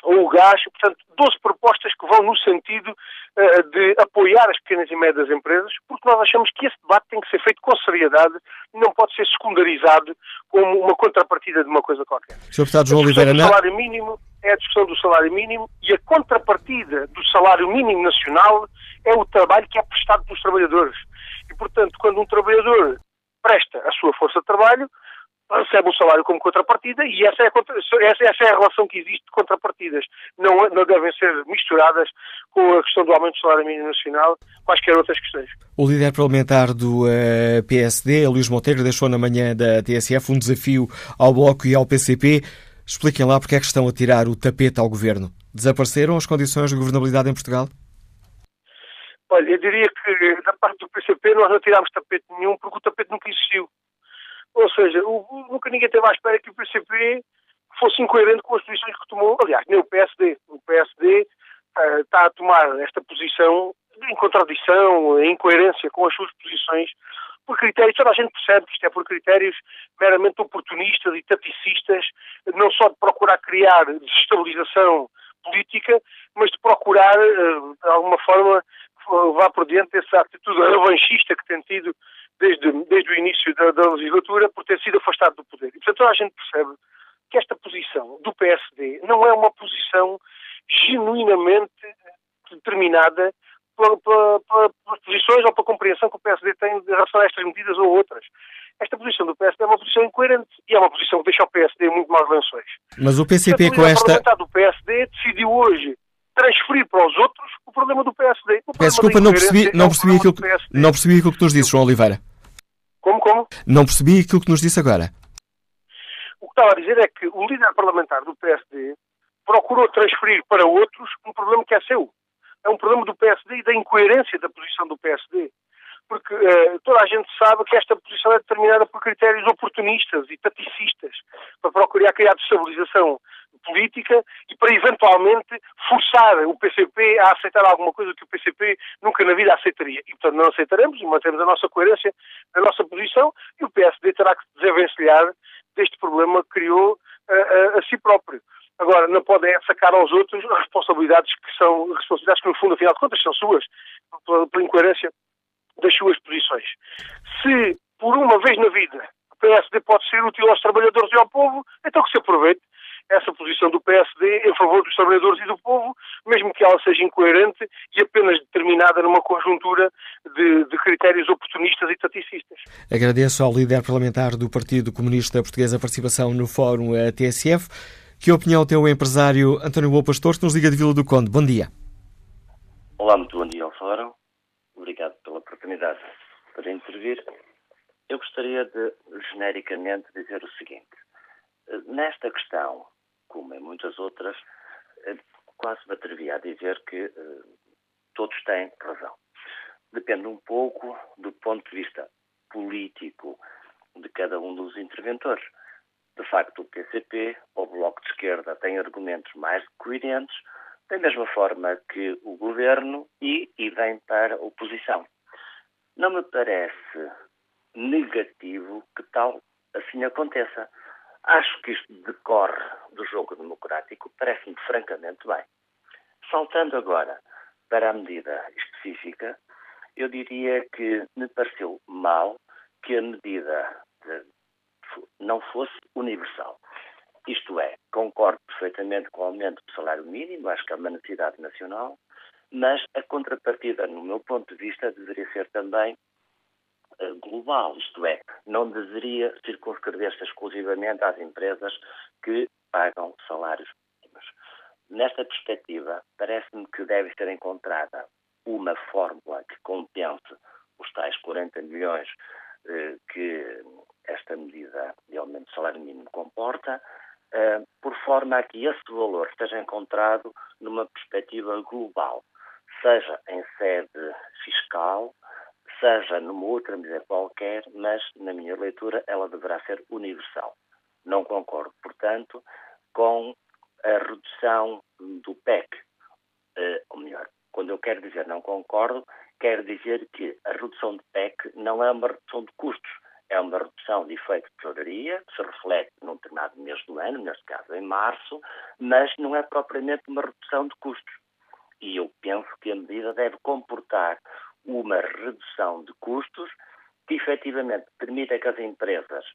ou o gás, portanto, 12 propostas que vão no sentido uh, de apoiar as pequenas e médias empresas, porque nós achamos que esse debate tem que ser feito com seriedade não pode ser secundarizado como uma contrapartida de uma coisa qualquer. Sr. Deputado João Oliveira, não... O salário mínimo é a discussão do salário mínimo e a contrapartida do salário mínimo nacional é o trabalho que é prestado pelos trabalhadores. E, portanto, quando um trabalhador presta a sua força de trabalho, recebe o salário como contrapartida e essa é, a, essa, essa é a relação que existe de contrapartidas. Não, não devem ser misturadas com a questão do aumento do salário mínimo nacional, quaisquer outras questões. O líder parlamentar do uh, eh, PSD, Luís Monteiro, deixou na manhã da TSF um desafio ao Bloco e ao PCP. Expliquem lá porque é que estão a tirar o tapete ao governo. Desapareceram as condições de governabilidade em Portugal? Olha, eu diria que da parte do PCP nós não tirámos tapete nenhum porque o tapete nunca existiu. Ou seja, o, nunca ninguém teve à espera que o PCP fosse incoerente com as posições que tomou. Aliás, nem o PSD. O PSD uh, eh, está a tomar esta posição em contradição, em incoerência com as suas posições, por critérios, toda a gente percebe que isto é por critérios meramente oportunistas e taticistas, não só de procurar criar desestabilização política, mas de procurar, uh, de alguma forma, levar por diante essa atitude revanchista que tem tido desde, desde o início da, da, legislatura por ter sido afastado do poder. E, portanto, toda a gente percebe que esta posição do PSD não é uma posição genuinamente determinada pelas posições ou pela compreensão que o PSD tem em relação a estas medidas ou outras. Esta posição do PSD é uma posição incoerente e é uma posição que deixa o PSD muito mais lençóis. Mas o PCP com esta... O PSD decidiu hoje transferir para os outros o problema do PSD. Peço desculpa, não percebi, não, percebi aquilo, que, não percebi aquilo que nos disse, João Oliveira. Como, como? Não percebi aquilo que nos disse agora. O que estava a dizer é que o líder parlamentar do PSD procurou transferir para outros um problema que é seu. É um problema do PSD e da incoerência da posição do PSD. Porque uh, toda a gente sabe que esta posição é determinada por critérios oportunistas e taticistas para procurar criar destabilização política e para eventualmente forçar o PCP a aceitar alguma coisa que o PCP nunca na vida aceitaria. E, portanto, não aceitaremos e mantemos a nossa coerência, a nossa posição e o PSD terá que desenvencilhar deste problema que criou a, a, a si próprio. Agora, não podem sacar aos outros responsabilidades que são responsabilidades que, no fundo, afinal de contas, são suas, pela, pela incoerência das suas posições. Se, por uma vez na vida, o PSD pode ser útil aos trabalhadores e ao povo, então que se aproveite essa posição do PSD em favor dos trabalhadores e do povo, mesmo que ela seja incoerente e apenas determinada numa conjuntura de, de critérios oportunistas e taticistas. Agradeço ao líder parlamentar do Partido Comunista Português a participação no Fórum TSF. Que opinião tem o empresário António Boa Pastor, que nos liga de Vila do Conde? Bom dia. Olá, muito bom dia ao Fórum. Obrigado pela oportunidade para intervir. Eu gostaria de, genericamente, dizer o seguinte. Nesta questão, como em muitas outras, eh, quase me atrevia a dizer que eh, todos têm razão. Depende um pouco do ponto de vista político de cada um dos interventores. De facto, o PCP ou o Bloco de Esquerda têm argumentos mais coerentes, da mesma forma que o governo e, e vem para a oposição. Não me parece negativo que tal assim aconteça. Acho que isto decorre do jogo democrático, parece-me francamente bem. Saltando agora para a medida específica, eu diria que me pareceu mal que a medida não fosse universal. Isto é, concordo perfeitamente com o aumento do salário mínimo, acho que é uma necessidade nacional, mas a contrapartida, no meu ponto de vista, deveria ser também global, isto é, não deveria circunscrever-se exclusivamente às empresas que pagam salários mínimos. Nesta perspectiva, parece-me que deve ser encontrada uma fórmula que compense os tais 40 milhões eh, que esta medida de aumento do salário mínimo comporta, uh, por forma a que esse valor esteja encontrado numa perspectiva global, seja em sede fiscal, seja numa outra medida qualquer, mas, na minha leitura, ela deverá ser universal. Não concordo, portanto, com a redução do PEC. Uh, ou melhor, quando eu quero dizer não concordo, quero dizer que a redução de PEC não é uma redução de custos, é uma redução de efeito de tesouraria, que se reflete num determinado mês do ano, neste caso em março, mas não é propriamente uma redução de custos. E eu penso que a medida deve comportar uma redução de custos que efetivamente permita que as empresas,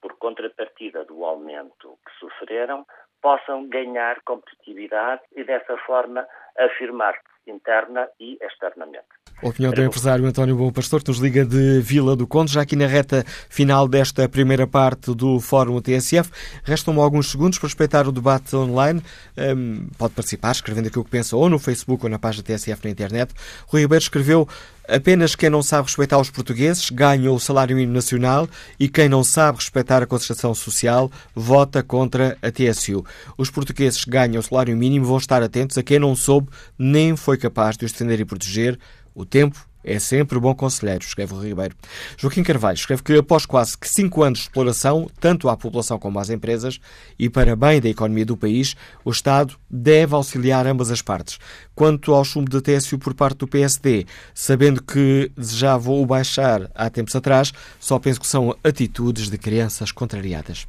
por contrapartida do aumento que sofreram, possam ganhar competitividade e dessa forma afirmar-se interna e externamente. A opinião do empresário António Bom Pastor, que nos liga de Vila do Conde, já aqui na reta final desta primeira parte do Fórum TSF. Restam-me alguns segundos para respeitar o debate online. Um, pode participar escrevendo aquilo que pensa ou no Facebook ou na página TSF na internet. Rui Ribeiro escreveu Apenas quem não sabe respeitar os portugueses ganha o salário mínimo nacional e quem não sabe respeitar a concertação social vota contra a TSU. Os portugueses que ganham o salário mínimo vão estar atentos a quem não soube nem foi capaz de os defender e proteger o tempo é sempre bom conselheiro, escreve o Ribeiro. Joaquim Carvalho escreve que após quase que cinco anos de exploração, tanto à população como às empresas, e para bem da economia do país, o Estado deve auxiliar ambas as partes. Quanto ao chumbo de TSU por parte do PSD, sabendo que desejava o baixar há tempos atrás, só penso que são atitudes de crianças contrariadas.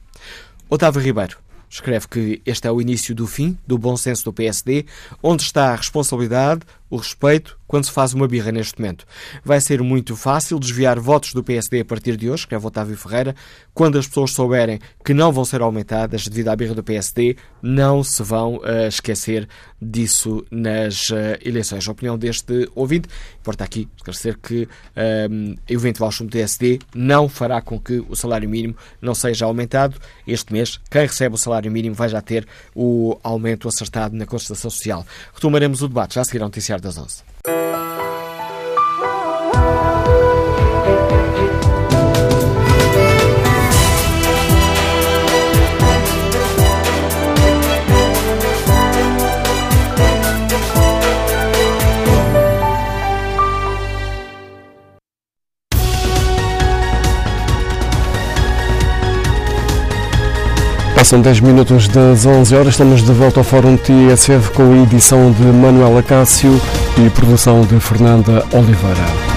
Otávio Ribeiro escreve que este é o início do fim do bom senso do PSD, onde está a responsabilidade, o respeito quando se faz uma birra neste momento. Vai ser muito fácil desviar votos do PSD a partir de hoje, escreve Otávio Ferreira, quando as pessoas souberem que não vão ser aumentadas devido à birra do PSD, não se vão uh, esquecer disso nas uh, eleições. A opinião deste ouvinte, importa aqui esclarecer que um, o eventual chumbo do PSD não fará com que o salário mínimo não seja aumentado. Este mês, quem recebe o salário mínimo vai já ter o aumento acertado na Constituição Social. Retomaremos o debate já a seguir ao noticiário das 11. Passam 10 minutos das 11 horas, estamos de volta ao Fórum TSF com a edição de Manuela Cássio e produção de Fernanda Oliveira.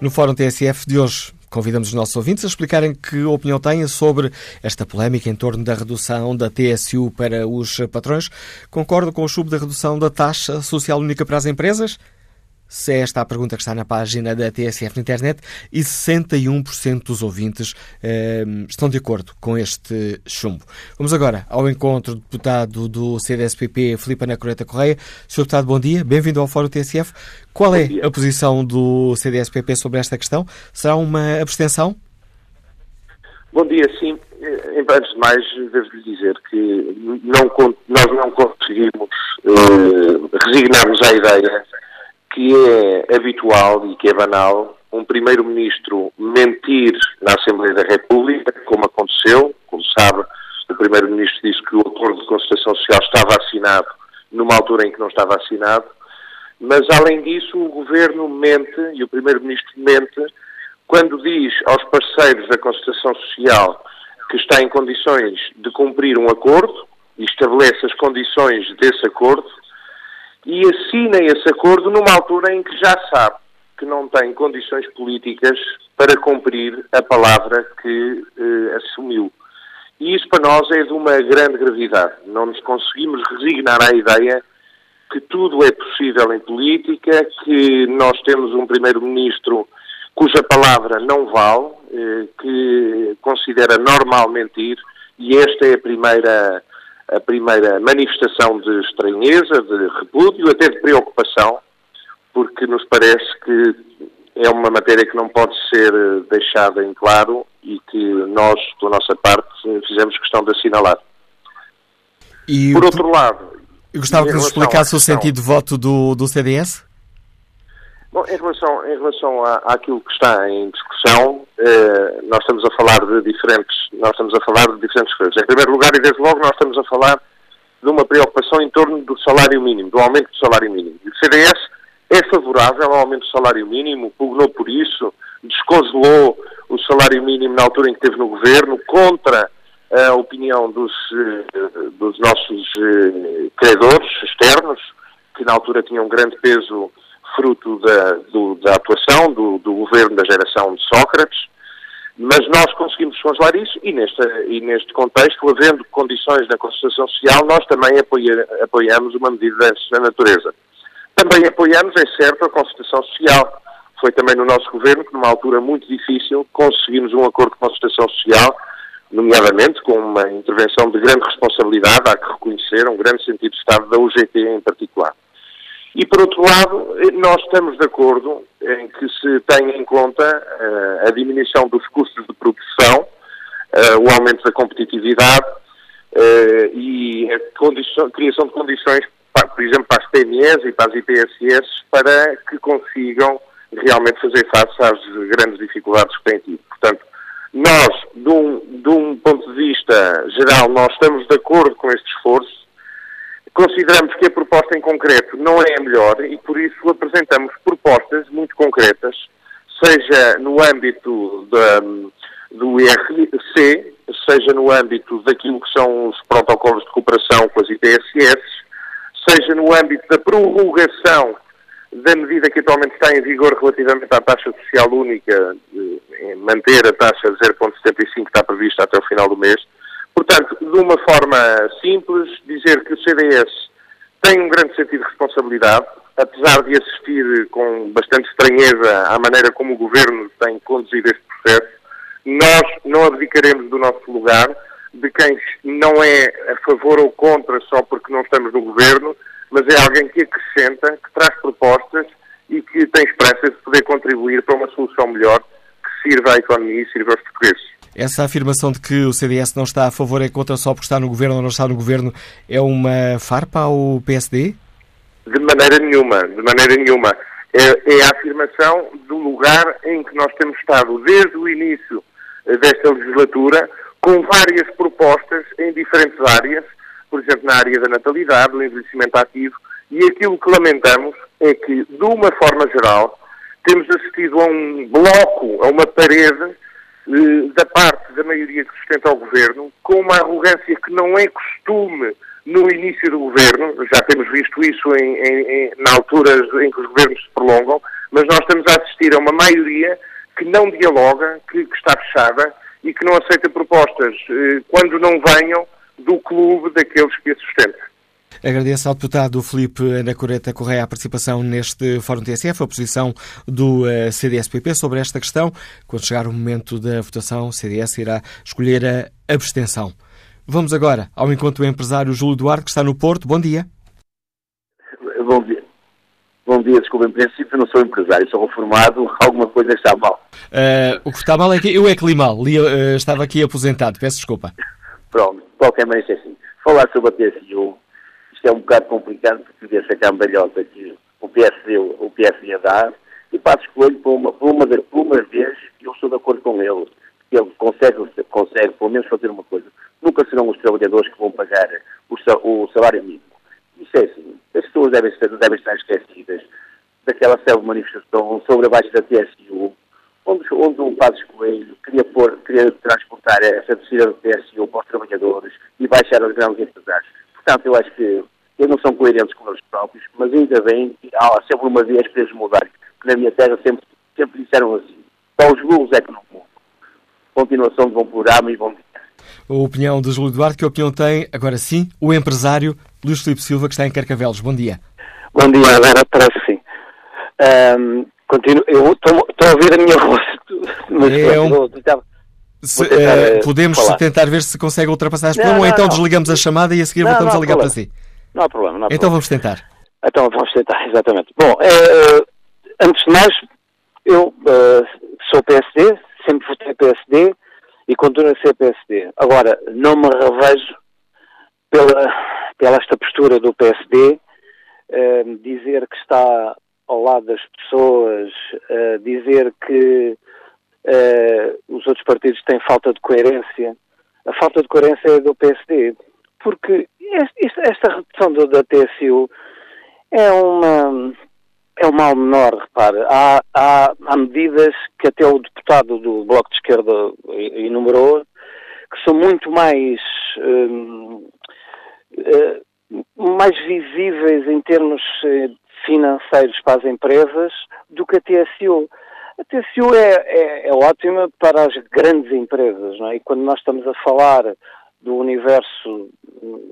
No Fórum TSF de hoje, Convidamos os nossos ouvintes a explicarem que opinião têm sobre esta polémica em torno da redução da TSU para os patrões. Concordam com o chumbo da redução da taxa social única para as empresas? Se é esta a pergunta que está na página da TSF na internet e 61% dos ouvintes eh, estão de acordo com este chumbo. Vamos agora ao encontro do deputado do CDSPP, Filipe Ana Coreta Correia. Sr. Deputado, bom dia, bem-vindo ao Fórum TSF. Qual é a posição do CDSPP sobre esta questão? Será uma abstenção? Bom dia, sim. Eh, antes de mais, devo-lhe dizer que não, nós não conseguimos eh, resignar-nos à ideia que é habitual e que é banal um primeiro-ministro mentir na Assembleia da República, como aconteceu, como sabe, o primeiro-ministro disse que o acordo de concertação social estava assinado numa altura em que não estava assinado, mas além disso o governo mente e o primeiro-ministro mente quando diz aos parceiros da concertação social que está em condições de cumprir um acordo e estabelece as condições desse acordo, e assina esse acordo numa altura em que já sabe que não tem condições políticas para cumprir a palavra que eh, assumiu. E isso para nós é de uma grande gravidade. Não nos conseguimos resignar à ideia que tudo é possível em política, que nós temos um primeiro-ministro cuja palavra não vale, eh, que considera normal mentir, e esta é a primeira a primeira manifestação de estranheza, de repúdio, até de preocupação, porque nos parece que é uma matéria que não pode ser deixada em claro e que nós, da nossa parte, fizemos questão de assinalar. E Por outro lado... Eu gostava que nos explicasse o sentido de voto do, do CDS. Bom, em relação, em relação à, àquilo que está em discussão, eh, nós estamos a falar de diferentes, nós estamos a falar de diferentes coisas. Em primeiro lugar, e desde logo, nós estamos a falar de uma preocupação em torno do salário mínimo, do aumento do salário mínimo. E o CDS é favorável ao aumento do salário mínimo, pugnou por isso, descongelou o salário mínimo na altura em que esteve no governo, contra a opinião dos, eh, dos nossos eh, credores externos, que na altura tinham um grande peso fruto da, do, da atuação do, do, governo da geração de Sócrates, mas nós conseguimos congelar isso e neste, e neste contexto, havendo condições na Constituição Social, nós também apoia, apoiamos uma medida dessa natureza. Também apoiamos, é certo, a Constituição Social. Foi também no nosso governo que, numa altura muito difícil, conseguimos um acordo a Constituição Social, nomeadamente com uma intervenção de grande responsabilidade, há que reconhecer, um grande sentido de Estado da UGT em particular. E, por outro lado, nós estamos de acordo em que se tenha em conta uh, a diminuição dos custos de produção, uh, o aumento da competitividade uh, e a criação de condições, para, por exemplo, para as PMEs e para as IPSS, para que consigam realmente fazer face às grandes dificuldades que têm tido. Portanto, nós, de um, de um ponto de vista geral, nós estamos de acordo com este esforço, Consideramos que a proposta em concreto não é a melhor e por isso apresentamos propostas muito concretas, seja no âmbito da, do IRC, seja no âmbito daquilo que são os protocolos de cooperação com as IPSS, seja no âmbito da prorrogação da medida que atualmente está em vigor relativamente à taxa social única, manter a taxa de 0,75 que está prevista até o final do mês, Portanto, de uma forma simples, dizer que o CDS tem um grande sentido de responsabilidade, apesar de assistir com bastante estranheza à maneira como o Governo tem conduzido este processo, nós não abdicaremos do nosso lugar de quem não é a favor ou contra só porque não estamos no Governo, mas é alguém que acrescenta, que traz propostas e que tem esperança de poder contribuir para uma solução melhor que sirva à economia e sirva aos portugueses. Essa afirmação de que o CDS não está a favor é contra só porque está no governo ou não está no governo é uma farpa ao PSD? De maneira nenhuma, de maneira nenhuma. É, é a afirmação do lugar em que nós temos estado desde o início desta legislatura com várias propostas em diferentes áreas, por exemplo, na área da natalidade, do envelhecimento ativo, e aquilo que lamentamos é que, de uma forma geral, temos assistido a um bloco, a uma parede da parte da maioria que sustenta o governo, com uma arrogância que não é costume no início do governo, já temos visto isso em, em, em, na altura em que os governos se prolongam, mas nós estamos a assistir a uma maioria que não dialoga, que, que está fechada e que não aceita propostas eh, quando não venham do clube daqueles que a sustentam. Agradeço ao deputado Felipe Ana Coreta Correia a participação neste Fórum TSF, a posição do uh, CDS-PP sobre esta questão. Quando chegar o momento da votação, o CDS irá escolher a abstenção. Vamos agora ao encontro do empresário Júlio Duarte, que está no Porto. Bom dia. Bom dia. Bom dia, desculpa, em princípio não sou empresário, sou reformado, alguma coisa está mal. Uh, o que está mal é que eu é que li mal, li, uh, estava aqui aposentado, peço desculpa. Pronto, de qualquer maneira é assim. Falar sobre a TSU isto é um bocado complicado porque vê-se cambalhota que o PSD, o PSD e Passos Coelho, por uma, por, uma, por uma vez, eu estou de acordo com ele, que ele consegue, consegue pelo menos fazer uma coisa. Nunca serão os trabalhadores que vão pagar o, salário mínimo. Isso é assim. As pessoas devem, devem estar esquecidas daquela célebre manifestação sobre a baixa da TSU, onde, onde o Passos Coelho queria, pôr, queria transportar essa descida da TSU para os trabalhadores e baixar os grandes empresários. Portanto, eu acho que eles não são coerentes com eles próprios, mas ainda bem que há sempre uma vez que eles mudarem, que na minha terra sempre, sempre disseram assim. Só os burros é que não mudam. Continuação de bom programa e bom dia. A opinião de Júlio Duarte, que opinião tem, agora sim, o empresário Luís Filipe Silva, que está em Carcavelos. Bom dia. Bom dia, agora parece sim. Um, continuo, eu estou a ouvir a minha voz. Mas é um... Se, uh, podemos falar. tentar ver se consegue ultrapassar este problema ou então não. desligamos a chamada e a seguir não, voltamos a ligar problema. para si. Não há problema. Não há então problema. vamos tentar. Então vamos tentar, exatamente. Bom, uh, antes de mais, eu sou PSD, sempre votei PSD, e continua a ser PSD. Agora, não me revejo pela, pela esta postura do PSD, eh, dizer que está ao lado das pessoas, eh, dizer que eh, os outros partidos têm falta de coerência. A falta de coerência é do PSD, porque este, esta redução do, da TSU é uma é um mal menor, repare. Há, há, há medidas que até o deputado do Bloco de Esquerda enumerou que são muito mais hum, mais visíveis em termos financeiros para as empresas do que a TSU. A TSU é, é, é ótima para as grandes empresas, não é? E quando nós estamos a falar do universo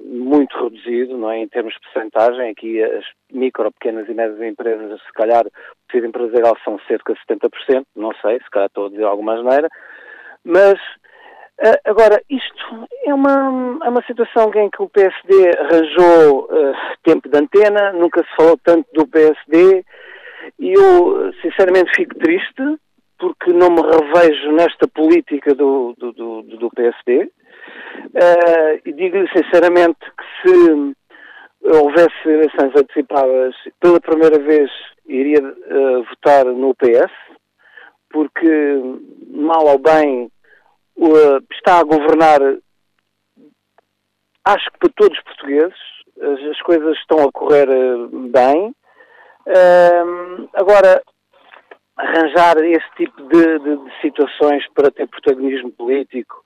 muito reduzido, não é? Em termos de percentagem, aqui as micro, pequenas e médias empresas, se calhar, o empresarial são cerca de 70%, não sei, se calhar estou a dizer alguma maneira, mas Uh, agora, isto é uma, é uma situação em que o PSD arranjou uh, tempo de antena, nunca se falou tanto do PSD, e eu, sinceramente, fico triste, porque não me revejo nesta política do, do, do, do PSD, uh, eh, e digo-lhe sinceramente que se houvesse eleições antecipadas, pela primeira vez iria votar no PS, porque, mal ou bem, uh, está a governar, acho que para todos os portugueses, as, as coisas estão a correr uh, bem. Uh, agora, arranjar esse tipo de, de, de, situações para ter protagonismo político,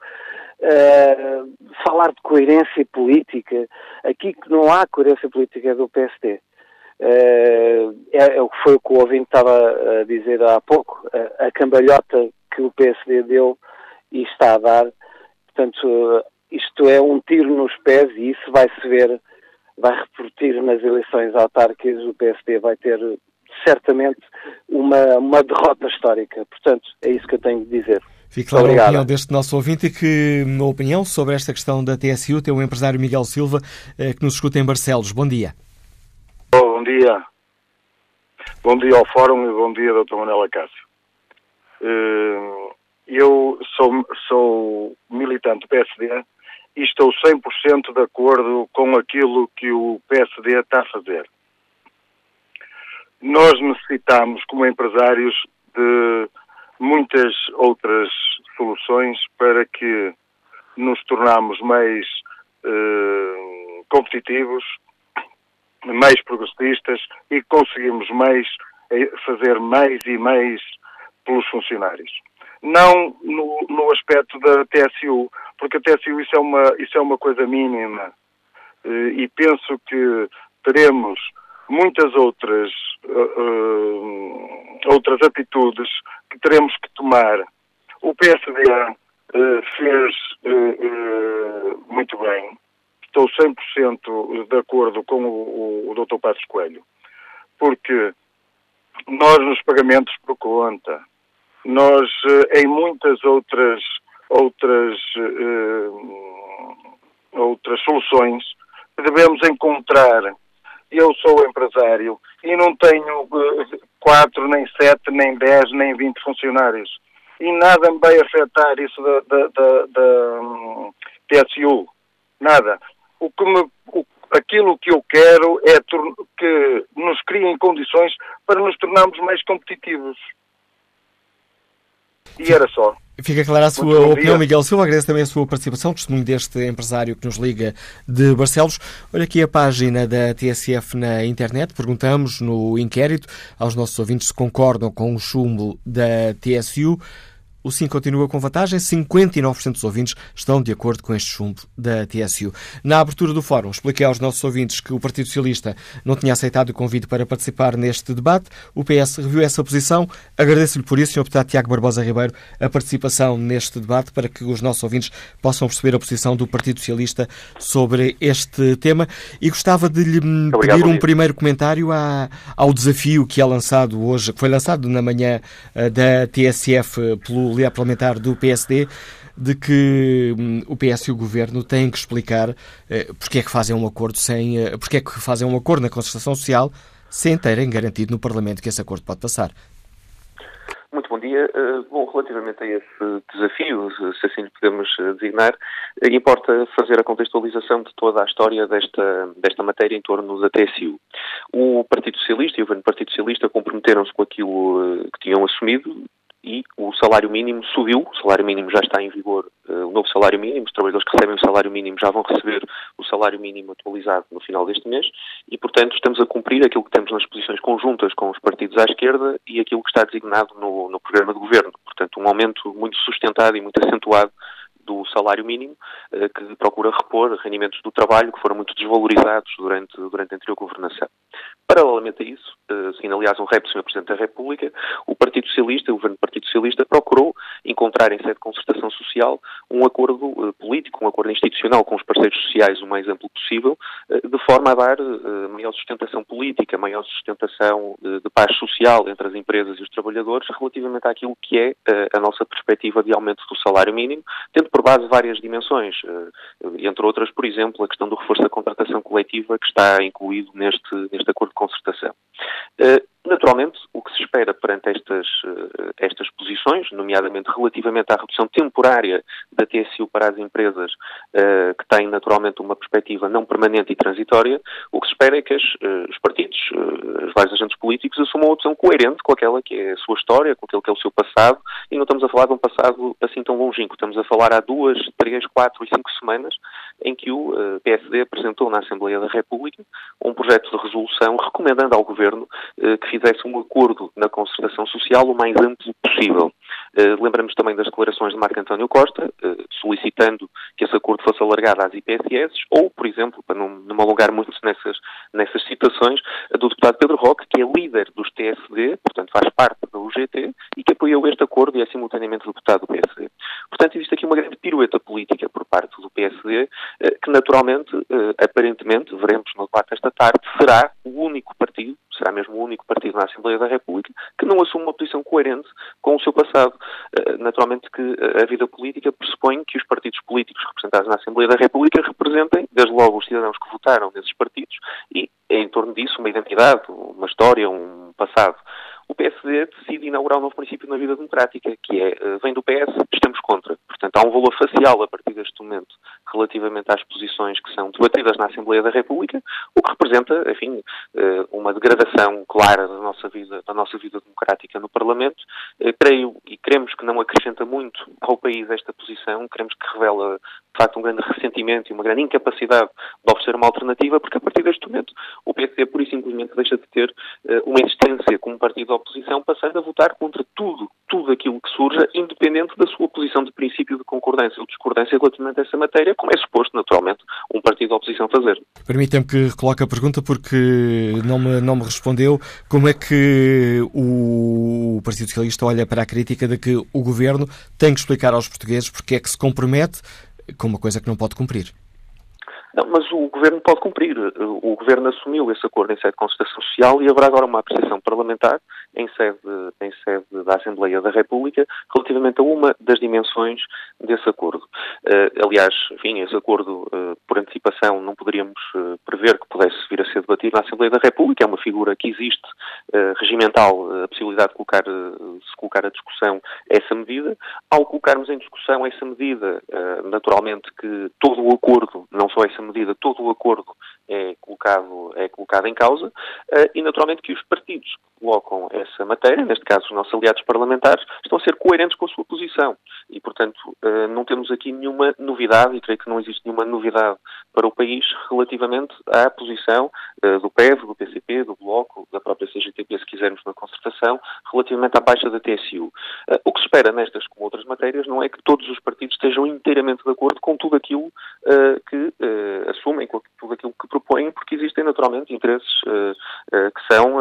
uh, falar de coerência política, aqui que não há coerência política é do PSD. Uh, é, é, o que foi o que o ouvinte estava a dizer há pouco, a, a cambalhota que o PSD deu e está a dar. Portanto, isto é um tiro nos pés e isso vai se ver, vai repercutir nas eleições autárquicas. O PSD vai ter certamente uma, uma derrota histórica. Portanto, é isso que eu tenho de dizer. Fique claro a opinião deste nosso ouvinte e que, na opinião sobre esta questão da TSU, tem o empresário Miguel Silva, eh, que nos escuta em Barcelos. Bom dia. Oh, bom dia. Bom dia ao Fórum e bom dia, Dr. Manela Cássio. Uh, eu sou, sou militante do PSD e estou 100% de acordo com aquilo que o PSD está a fazer. Nós necessitamos, como empresários, de muitas outras soluções para que nos tornamos mais eh, competitivos, mais progressistas e conseguimos mais eh, fazer mais e mais pelos funcionários não no, no aspecto da TSU, porque a TSU isso é uma, isso é uma coisa mínima eh, e penso que teremos muitas outras, uh, outras atitudes que teremos que tomar. O PSD uh, fez uh, muito bem. Estou 100% de acordo com o, o, o Dr. Passos Coelho, porque nós nos pagamentos por conta, nós, eh, em muitas outras, outras, uh, outras soluções, devemos encontrar. Eu sou empresário e não tenho uh, quatro, nem sete, nem dez, nem vinte funcionários. E nada me vai afetar isso da, da, da, da um, TSU. Nada. O que me, o, aquilo que eu quero é que nos criem condições para nos tornarmos mais competitivos. E era só. Fica clara a sua opinião, Miguel Silva. Agradeço também a sua participação, testemunho deste empresário que nos liga de Barcelos. Olha aqui a página da TSF na internet. Perguntamos no inquérito aos nossos ouvintes se concordam com o chumbo da TSU. O sim continua com vantagem. 59% dos ouvintes estão de acordo com este chumbo da TSU. Na abertura do fórum, expliquei aos nossos ouvintes que o Partido Socialista não tinha aceitado o convite para participar neste debate. O PS reviu essa posição. Agradeço-lhe por isso, Sr. Deputado Tiago Barbosa Ribeiro, a participação neste debate para que os nossos ouvintes possam perceber a posição do Partido Socialista sobre este tema. E gostava de lhe Obrigado, pedir um primeiro comentário ao desafio que é lançado hoje, que foi lançado na manhã eh, da TSF pelo líder parlamentar do PSD de que hum, o PS e o Governo têm que explicar eh, porque é que fazem um acordo sem, eh, porque é que fazem um acordo na concertação social sem terem garantido no Parlamento que esse acordo pode passar. Muito bom dia. Uh, bom, relativamente a esse desafio, se assim podemos designar, importa fazer a contextualização de toda a história desta, desta matéria em torno da TSU. O Partido Socialista e o Governo Partido Socialista comprometeram-se com aquilo que tinham assumido e o salário mínimo subiu, o salário mínimo já está em vigor, uh, o novo salário mínimo, os trabalhadores que recebem o salário mínimo já vão receber o salário mínimo atualizado no final deste mês e, portanto, estamos a cumprir aquilo que temos nas posições conjuntas com os partidos à esquerda e aquilo que está designado no, no programa de governo. Portanto, um aumento muito sustentado e muito acentuado do salário mínimo, uh, que procura repor rendimentos do trabalho que foram muito desvalorizados durante, durante a anterior governação. Paralelamente a isso, uh, seguindo aliás um rap do Sr. Presidente da República, o Partido Socialista, o Governo do Partido Socialista, procurou encontrar em sede de concertação social um acordo uh, político, um acordo institucional com os parceiros sociais o mais amplo possível, de forma a dar maior sustentação política, maior sustentação de paz social entre as empresas e os trabalhadores relativamente àquilo que é a nossa perspectiva de aumento do salário mínimo, tendo por base várias dimensões, entre outras, por exemplo, a questão do reforço da contratação coletiva que está incluído neste, neste acordo concertação. Naturalmente, o que se espera perante estas, uh, estas posições, nomeadamente relativamente à redução temporária da TSU para as empresas uh, que têm naturalmente uma perspectiva não permanente e transitória, o que se espera é que as, uh, os partidos, os vários agentes políticos, assumam uma opção coerente com aquela que é a sua história, com aquele que é o seu passado, e não estamos a falar de um passado assim tão longínquo, estamos a falar há duas, três, quatro e cinco semanas em que o PSD apresentou na Assembleia da República um projeto de resolução recomendando ao Governo que fizesse um acordo na concertação social o mais amplo possível. Uh, lembramos também das declarações de Marco António Costa, uh, solicitando que esse acordo fosse alargado às IPSS, ou, por exemplo, para não, me alongar muito nessas, nessas citações, do deputado Pedro Roque, que é líder dos TSD, portanto faz parte da UGT, e que apoiou este acordo e é simultaneamente deputado do PSD. Portanto, existe aqui uma grande pirueta política por parte do PSD, uh, que naturalmente, aparentemente, veremos no debate esta tarde, será o único partido, será mesmo o único partido na Assembleia da República que não assume uma posição coerente com o seu passado. Eh, naturalmente que a vida política pressupõe que os partidos políticos representados na Assembleia da República representem, desde logo, os cidadãos que votaram nesses partidos e, em torno disso, uma identidade, uma história, um passado o PSD decide inaugurar um novo princípio na vida democrática, que é, eh, vem do PS, estamos contra. Portanto, há um valor facial a partir deste momento relativamente às posições que são debatidas na Assembleia da República, o que representa, enfim, eh, uma degradação clara da nossa vida, da nossa vida democrática no Parlamento. Eh, creio e queremos que não acrescenta muito ao país esta posição, queremos que revela, facto, um grande ressentimento e uma grande incapacidade de oferecer uma alternativa, porque a partir deste momento o PSD, pura e simplesmente, deixa de ter uma existência como partido oposição, passando a votar contra tudo, tudo aquilo que surja, independente da sua posição de princípio de concordância ou discordância relativamente a essa matéria, como é suposto, naturalmente, um partido de oposição fazer. Permitem-me que coloque a pergunta porque não me, não me respondeu. Como é que o Partido Socialista olha para a crítica de que o Governo tem que explicar aos portugueses porque é que se compromete com uma coisa que não pode cumprir? Não, mas o Governo pode cumprir. O Governo assumiu esse acordo em sede de consultação social e haverá agora uma apreciação parlamentar em sede, em sede da Assembleia da República relativamente a uma das dimensões desse acordo. Uh, aliás, enfim, esse acordo, uh, por antecipação, não poderíamos uh, prever que pudesse vir a ser debatido na Assembleia da República. É uma figura que existe regimental, a possibilidade de colocar, se colocar a discussão essa medida. Ao colocarmos em discussão essa medida, naturalmente que todo o acordo, não só essa medida, todo o acordo é colocado, é colocado em causa e, naturalmente, que os partidos que colocam essa matéria, neste caso os nossos aliados parlamentares, estão a ser coerentes com a sua posição. E, portanto, eh, não temos aqui nenhuma novidade, e creio que não existe nenhuma novidade para o país relativamente à posição eh, do PEV, do PCP, do Bloco, da própria CGTP, se quisermos, na concertação, relativamente à baixa da TSU. O que se espera nestas como outras matérias não é que todos os partidos estejam inteiramente de acordo com tudo aquilo que assumem, com tudo aquilo que propõem, porque existem naturalmente interesses que são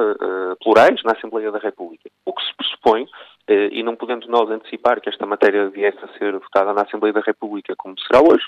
plurais na Assembleia da República. O que se pressupõe eh, e não podendo nós antecipar que esta matéria viesse a ser votada na Assembleia da República como será hoje,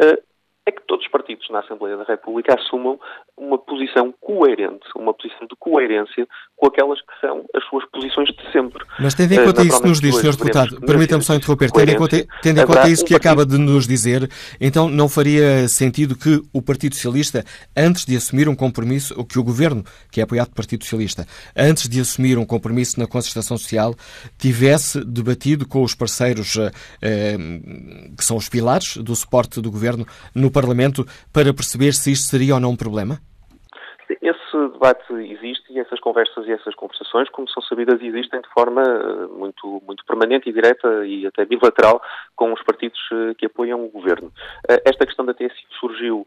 eh, é que todos os partidos na Assembleia da República assumam uma posição coerente, uma posição de coerência com aquelas que são as suas posições de sempre. Mas tendo em conta isso que nos diz, Sr. Deputado, permita-me só interromper, tendo em conta, tendo em conta isso que acaba de nos dizer, então não faria sentido que o Partido Socialista, antes de assumir um compromisso, ou que o Governo, que é apoiado pelo Partido Socialista, antes de assumir um compromisso na concertação social, tivesse debatido com os parceiros eh, que são os pilares do suporte do Governo no Parlamento para perceber se isto seria ou não um problema? Esse debate existe e essas conversas e essas conversações, como são sabidas, existem de forma eh, muito, muito permanente e direta e até bilateral com os partidos eh, que apoiam o governo. Eh, esta questão da TSI surgiu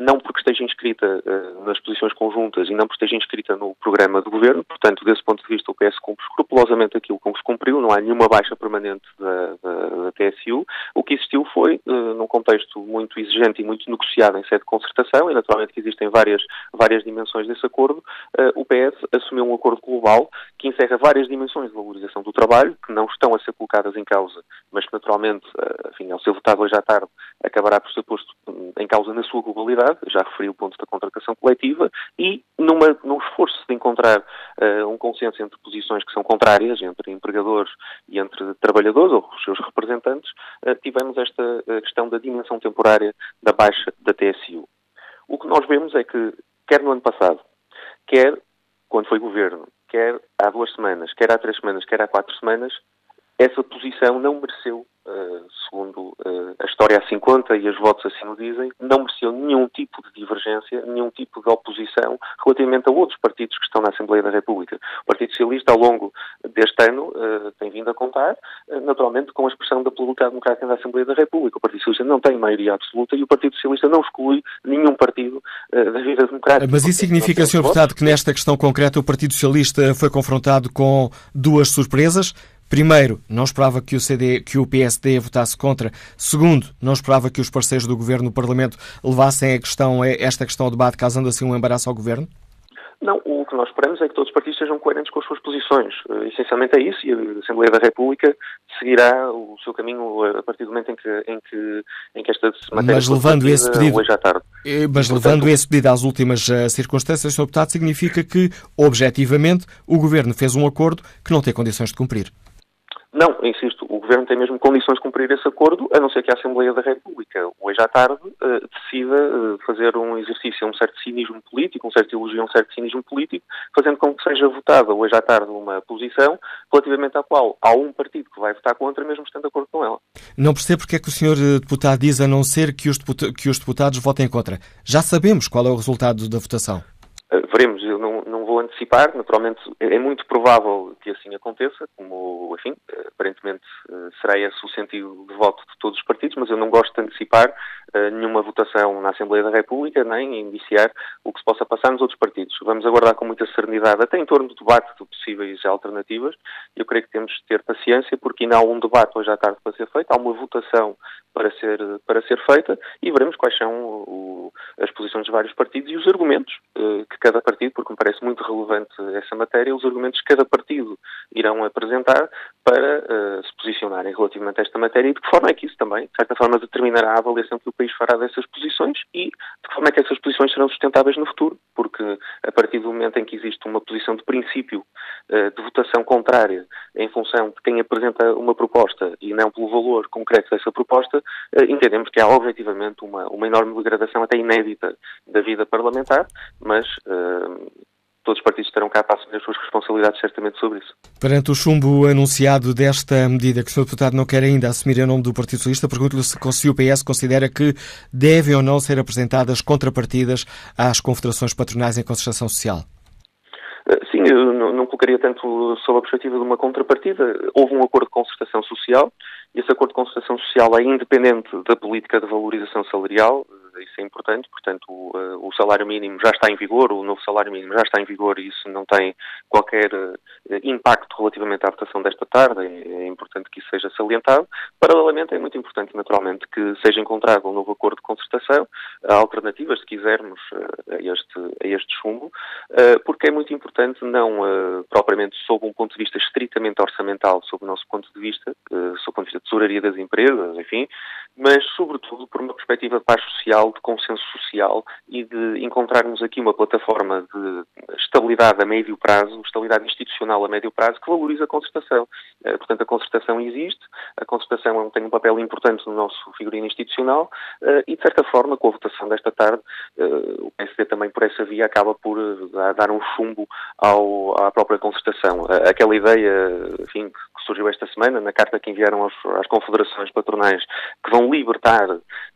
não porque esteja inscrita nas posições conjuntas e não porque esteja inscrita no programa do governo, portanto, desse ponto de vista, o PS cumpre escrupulosamente aquilo que se cumpriu, não há nenhuma baixa permanente da, da, da TSU. O que existiu foi, num contexto muito exigente e muito negociado em sede de concertação, e naturalmente que existem várias, várias dimensões desse acordo, o PS assumiu um acordo global que encerra várias dimensões de valorização do trabalho, que não estão a ser colocadas em causa, mas que naturalmente, uh, enfim, ao ser votado hoje à tarde, acabará por ser posto em causa na sua globalidade, já referi o ponto da contratação coletiva, e numa, num esforço de encontrar uh, um consenso entre posições que são contrárias, entre empregadores e entre trabalhadores, ou os seus representantes, tivemos esta questão da dimensão temporária da baixa da TSU. O que nós vemos é que, quer no ano passado, quer quando foi governo, quer há duas semanas, quer há três semanas, quer há quatro semanas, essa posição não mereceu segundo uh, a história assim conta e os votos assim o dizem, não mereceu nenhum tipo de divergência, nenhum tipo de oposição relativamente a outros partidos que estão na Assembleia da República. O Partido Socialista, ao longo deste ano, uh, tem vindo a contar, naturalmente, com a expressão da pluralidade democrática da Assembleia da República. O Partido Socialista não tem maioria absoluta e o Partido Socialista não exclui nenhum partido da vida democrática. Mas isso significa, Sr. Deputado, que nesta questão concreta o Partido Socialista foi confrontado com duas surpresas? Primeiro, não esperava que o, CD, que o PSD votasse contra. Segundo, não esperava que os parceiros do Governo no Parlamento levassem a questão, esta questão ao debate, causando assim um embaraço ao Governo? Não, o que nós esperamos é que todos os partidos sejam coerentes com as suas posições. Uh, essencialmente é isso e a Assembleia da República seguirá o seu caminho a partir do momento em que, em que, em que esta matéria mas levando esse pedido, hoje à tarde. Eh, mas e, levando esse pedido às últimas circunstâncias, Sr. Deputado, significa que, objetivamente, o Governo fez um acordo que não tem condições de cumprir. Não, insisto, o Governo tem mesmo condições de cumprir esse acordo, a não ser que a Assembleia da República, hoje à tarde, uh, decida uh, fazer um exercício, um certo cinismo político, um certo elogio, um certo cinismo político, fazendo com que seja votada hoje à tarde uma posição relativamente à qual há um partido que vai votar contra, mesmo estando de acordo com ela. Não percebo porque é que o Sr. Eh, deputado diz a não ser que os, que os deputados votem contra. Já sabemos qual é o resultado da votação. Uh, veremos, eu não, antecipar, naturalmente é muito provável que assim aconteça, como, enfim, aparentemente eh, será esse o sentido de voto de todos os partidos, mas eu não gosto de antecipar nenhuma votação na Assembleia da República, nem iniciar o que se possa passar nos outros partidos. Vamos aguardar com muita serenidade, até em torno do debate de possíveis alternativas, eu creio que temos de ter paciência, porque ainda há um debate hoje à tarde para ser feito, há uma votação para ser, para ser feita e veremos quais são o, as posições dos vários partidos e os argumentos uh, que cada partido, porque me parece muito relevante essa matéria, os argumentos que cada partido irão apresentar para uh, se posicionarem relativamente a esta matéria e de que forma é que isso também, de certa forma, determinará a avaliação que o país fará dessas posições e de forma é que essas posições serão sustentáveis no futuro, porque a partir do momento em que existe uma posição de princípio uh, de votação contrária em função de quem apresenta uma proposta e não pelo valor concreto dessa proposta, uh, entendemos que há objetivamente uma, uma enorme degradação até inédita da vida parlamentar, mas todos os partidos estarão cá para assumir as suas responsabilidades certamente sobre isso. Perante o chumbo anunciado desta medida que o Sr. Deputado não quer ainda assumir em nome do Partido Socialista, pergunto-lhe se o PS considera que devem ou não ser apresentadas contrapartidas às confederações patronais em concertação social. Eh, sim, eu não colocaria tanto sob a perspectiva de uma contrapartida. Houve um acordo de concertação social e esse acordo de concertação social é independente da política de valorização salarial isso é importante, portanto o, eh, o, salário mínimo já está em vigor, o novo salário mínimo já está em vigor e isso não tem qualquer uh, impacto relativamente à votação desta tarde, é, é, importante que isso seja salientado. Paralelamente é muito importante, naturalmente, que seja encontrado um novo acordo de concertação, alternativas, se quisermos, uh, a, este, a este chumbo, porque é muito importante não propriamente sob um ponto de vista estritamente orçamental, sob o nosso ponto de vista, sob o ponto de vista de tesouraria das empresas, enfim, mas sobretudo por uma perspectiva de paz social, de consenso social e de encontrarmos aqui uma plataforma de estabilidade a médio prazo, estabilidade institucional a médio prazo, que valoriza a concertação. Eh, portanto, a concertação existe, a concertação tem um papel importante no nosso figurino institucional eh, e, de certa forma, com a votação desta tarde, eh, o PSD também por essa via acaba por dar um chumbo ao, à própria concertação. Aquela ideia, enfim, que surgiu esta semana, na carta que enviaram às, às confederações patronais, que vão libertar